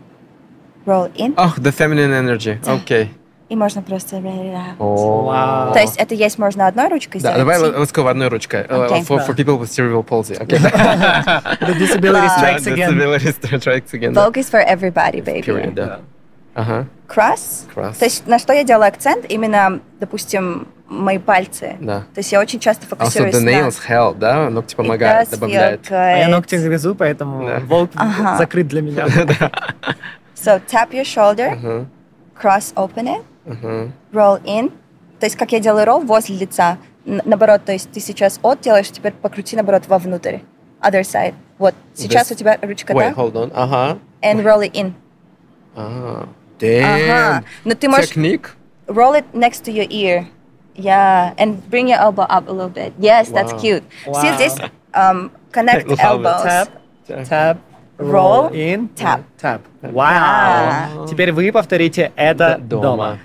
roll in, Ах, the feminine energy. Да. Окей. и можно просто roll it out. О. Вау. То есть это есть можно одной ручкой Да, сделать? давай let's go одной ручкой. Uh, Окей. for, Да. for people with cerebral palsy. Okay. The disability Да. strikes again. Disability strikes again. да. Vogue is for everybody, baby. Period, да. Ага. Cross. Cross. То есть на что я делаю акцент? Именно, допустим, мои пальцы. Да. То есть я очень часто Also фокусируюсь the на... nails help, да? Ногти помогают, добавляют. А я ногти грызу, поэтому Да. волк Ага. закрыт для меня. So tap your shoulder, Ага, cross open it, ага. roll in. То есть как я делаю roll возле лица. Наоборот, то есть ты сейчас от делаешь, теперь покрути наоборот вовнутрь. Other side. Вот. Сейчас This- у тебя ручка, Wait, да? hold on. Ага. And roll it in. А, Damn. Ага. Но ты можешь Техник. roll it next to your ear. Yeah, and bring your elbow up a little bit. Yes, that's Wow. cute. See Wow. this? Um, connect Love it. elbows. Tap, tap, Roll, roll in, tap. tap. Да. Вау. Теперь вы повторите это Дома. дома.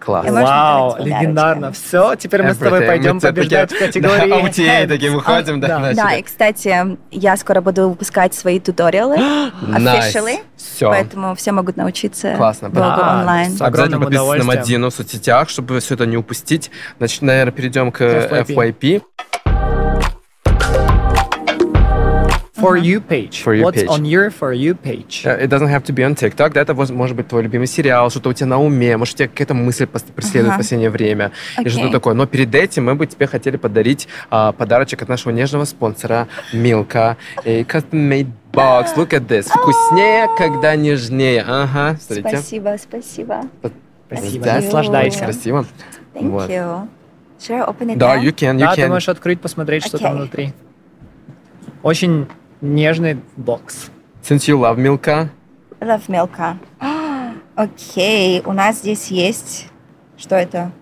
Класс. Вау, легендарно. Все, теперь мы с тобой пойдем побеждать в категории. Да, OTA такие выходим, да, и, кстати, я скоро буду выпускать свои туториалы officially, Все. поэтому все могут научиться Классно. блогу Да, онлайн. с Обязательно подписывайтесь на. Мадину в соцсетях, чтобы все это не упустить. Значит, наверное, перейдем к FYP. For you page. For you What's page. on your for you page? Uh, It doesn't have to be on TikTok, да, это может быть твой любимый сериал, что-то у тебя на уме, может, тебя какая-то мысль преследует в последнее время, и что-то такое. Но перед этим мы бы тебе хотели подарить а, подарочек от нашего нежного спонсора Милка. A custom-made box. Look at this. Вкуснее, когда нежнее. Ага, смотрите. Спасибо, спасибо. Спасибо, Да, наслаждайся. Красиво. Thank Вот. you. Should I open it Да, now? you can, you Да, ты can. можешь открыть, посмотреть, что там внутри. Очень нежный box. Since you love Milka, I love Milka. Окей, у нас здесь есть... Что это?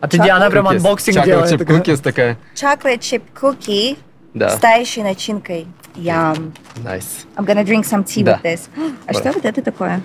А ты? Она прям unboxing Chocolate делает. chip такая. cookies такая. Chip cookie Да, с тающей начинкой. Yum. nice. I'm gonna drink some tea Да. with this. А что вот это такое?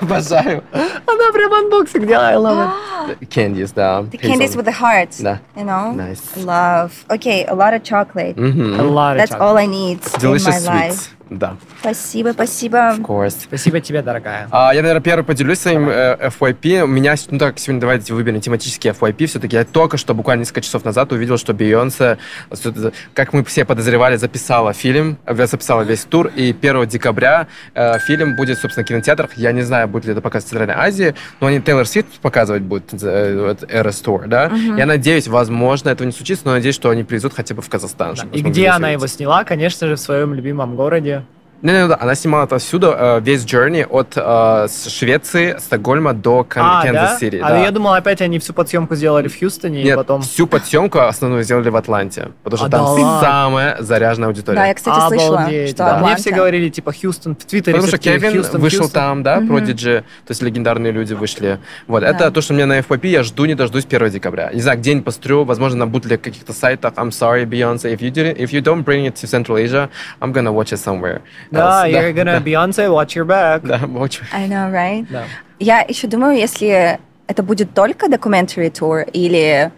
Обожаю. Она прям unboxing делает. I love it. Candies, да. The candies with the hearts. Да. You know? Nice. Love. Okay, a lot of chocolate. A lot of That's chocolate. all I need in Delicious my life. sweets. Да, Спасибо, спасибо. of course. Спасибо тебе, дорогая. А, я, наверное, первый поделюсь своим э, FYP. У меня, ну так, сегодня давайте выберем тематический FYP. Все-таки я только что, буквально несколько часов назад, увидел, что Бейонсе, что-то, как мы все подозревали, записала фильм, э, записала весь тур, и 1 декабря э, фильм будет, собственно, в кинотеатрах. Я не знаю, будет ли это показывать в Центральной Азии, но они Тейлор Свифт показывать будут, э, вот, Eras Tour, да? Я надеюсь, возможно, этого не случится, но надеюсь, что они привезут хотя бы в Казахстан. Да. И где она увидеть. его сняла? Конечно же, в своем любимом городе. Не, не, не, да, она снимала отовсюду э, весь journey от э, Швеции, Стокгольма до Кан- а, да? Канзас-Сити. А да. я думал, опять они всю подсъемку сделали в Хьюстоне, и Нет, потом... всю подсъемку основную сделали в Атланте, потому что А, там да самая заряженная аудитория. Да, я, кстати, слышала, Обалдеть, что да. Мне все говорили, типа, Хьюстон, в Твиттере Потому что Кевин Хьюстон, вышел Хьюстон. там, да, Prodigy, то есть легендарные люди вышли. Вот, Да. это то, что меня на FPP, я жду, не дождусь 1 декабря. Не знаю, где-нибудь пострю, возможно, на бутлег каких-то сайтах. I'm sorry, Beyonce, if you, didn't, if you don't bring it to Central Asia, I'm gonna watch it somewhere. Да, else. you're gonna Beyonce, watch your back. Да, очень. I know, right? Да. Я еще думаю, если это будет только documentary tour или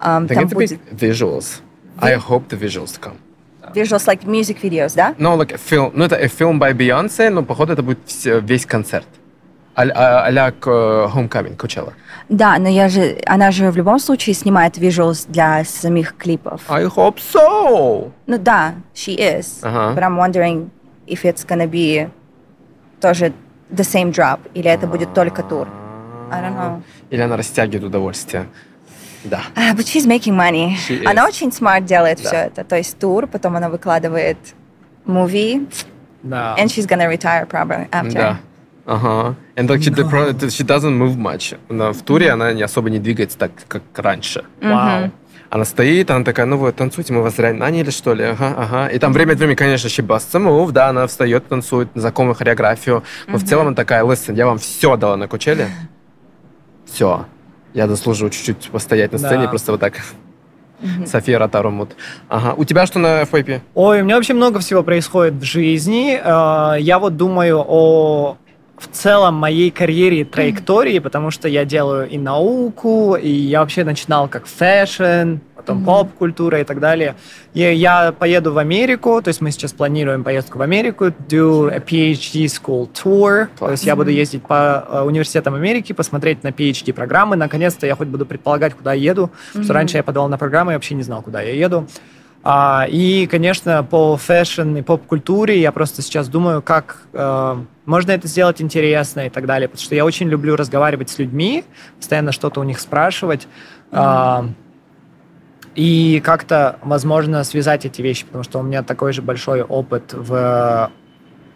um, там будет visuals. I hope the visuals come. visuals like music videos, да? No, like a film. Ну, это a film by Beyonce, но, походу, это будет весь концерт. А- а- А-ля э, Homecoming, Coachella. Да, но я же, она же в любом случае снимает visuals для самих клипов. I hope so! Ну да, she is. Ага. But I'm wondering if it's gonna be тоже the same drop, или это будет только тур. I don't know. Или она растягивает удовольствие. Да. Ah, but she's making money. She Она is. очень смарт делает Да. все это. То есть тур, потом она выкладывает movie, Да. and she's gonna retire probably after. Да. Ага. And like she, pro- she doesn't move much. На- в туре она не особо не двигается так, как раньше. Вау. Она стоит, она такая, ну вот, танцуйте, мы вас наняли, что ли? Ага, ага. И там время от времени, конечно, a move, да, она встает, танцует, знакомую хореографию. Но в целом она такая, listen, я вам все дала на кучеле. Все. Я заслуживаю чуть-чуть постоять на сцене, Да. просто вот так. София Ротару mood. Ага. У тебя что на FYP? Ой, у меня вообще много всего происходит в жизни. Э, Я вот думаю о в целом моей карьере и траектории, потому что я делаю и науку, и я вообще начинал как fashion, потом поп-культура и так далее. И я поеду в Америку, то есть мы сейчас планируем поездку в Америку, do a PhD school tour, то есть я буду ездить по э, университетам Америки, посмотреть на PhD-программы. Наконец-то я хоть буду предполагать, куда я еду, потому что раньше я подавал на программы и вообще не знал, куда я еду. А, и, конечно, по fashion и поп-культуре я просто сейчас думаю, как э, можно это сделать интересно и так далее, потому что я очень люблю разговаривать с людьми, постоянно что-то у них спрашивать. А, и как-то, возможно, связать эти вещи, потому что у меня такой же большой опыт в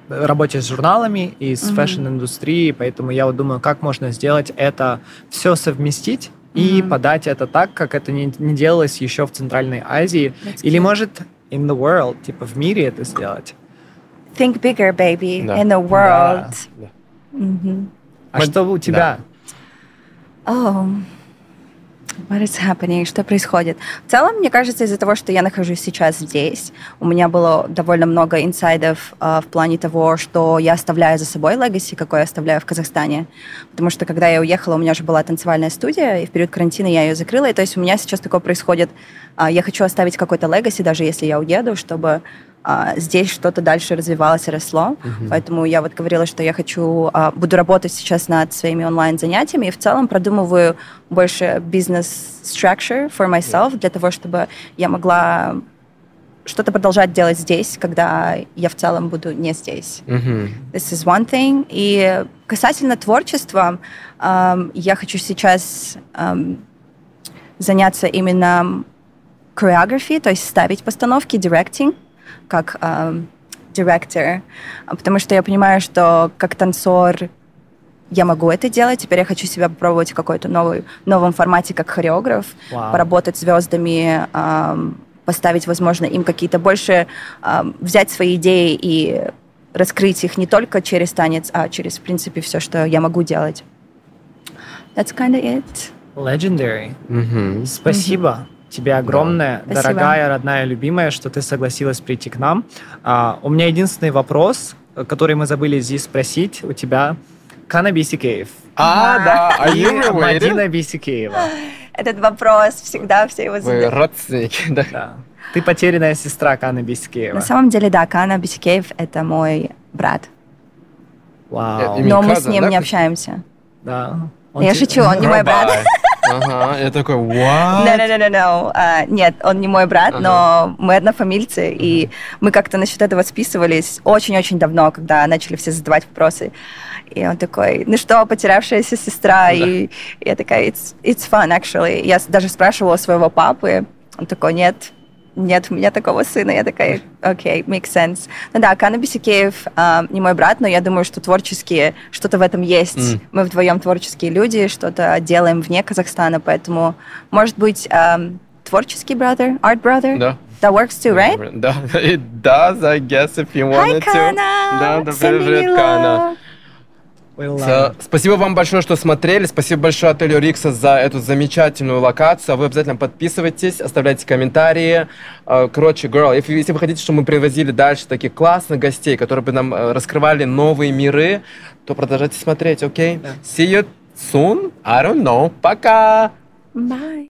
работе с журналами и с Мгм. fashion-индустрией, поэтому я вот думаю, как можно сделать это, все совместить и Мгм. подать это так, как это не, не делалось еще в Центральной Азии, That's или, cute. может, in the world, типа в мире это сделать. Think bigger, baby, Да. in the world. Да. Мгм. А что у тебя? Oh, what is happening? Что происходит? В целом, мне кажется, из-за того, что я нахожусь сейчас здесь, у меня было довольно много инсайдов э, в плане того, что я оставляю за собой легаси, какой я оставляю в Казахстане. Потому что, когда я уехала, у меня же была танцевальная студия, и в период карантина я ее закрыла. И то есть у меня сейчас такое происходит. Э, я хочу оставить какой-то легаси, даже если я уеду, чтобы а, здесь что-то дальше развивалось и росло. Uh-huh. Поэтому я вот говорила, что я хочу, а, буду работать сейчас над своими онлайн-занятиями и в целом продумываю больше бизнес-structure for myself для того, чтобы я могла что-то продолжать делать здесь, когда я в целом буду не здесь. Uh-huh. This is one thing. И касательно творчества, um, я хочу сейчас заняться именно choreography, то есть ставить постановки, directing как директор, потому что я понимаю, что как танцор я могу это делать. Теперь я хочу себя попробовать в какой-то новый, новом формате, как хореограф, wow. поработать с звездами, эм, поставить, возможно, им какие-то больше, эм, взять свои идеи и раскрыть их не только через танец, а через, в принципе, все, что я могу делать. That's kind of it. Legendary. Mm-hmm. Спасибо. Mm-hmm тебе огромное, да. дорогая, родная, любимая, что ты согласилась прийти к нам. А, у меня единственный вопрос, который мы забыли здесь спросить у тебя. Кана Бисикеев. А, да, а Мадина Бисикеева. Этот вопрос всегда все его задают. Вы родственники, да. да. Ты потерянная сестра Кана Бисикеева. На самом деле, да, Кана Бисикеев – это мой брат. Вау. Но мы с ним да? не общаемся. Да. Он я шучу, он не мой брат. Ага, я такой, what? No, no, no, no, no. Uh, нет, он не мой брат, ага. но мы однофамильцы, ага. и мы как-то насчет этого списывались очень-очень давно, когда начали все задавать вопросы. И он такой, ну что, потерявшаяся сестра? Да. И я такая, it's, it's fun, actually. Я даже спрашивала своего папы, он такой, нет, нет у меня такого сына. Я такая, окей, okay, makes sense. Ну да, Кана Бисикеев э, не мой брат, но я думаю, что творческие, что-то в этом есть. Mm. Мы вдвоем творческие люди, что-то делаем вне Казахстана, поэтому, может быть, э, творческий brother, art brother? Да. That works too, right? Да, it does, I guess, if you wanted Hi, Kana. to. Да, да, привет, Кана. So, спасибо вам большое, что смотрели. Спасибо большое отелю Рикса за эту замечательную локацию. Вы обязательно подписывайтесь, оставляйте комментарии. Uh, короче, girl, if, если вы хотите, чтобы мы привозили дальше таких классных гостей, которые бы нам uh, раскрывали новые миры, то продолжайте смотреть, окей? Okay? Yeah. See you soon. I don't know. Пока. Bye.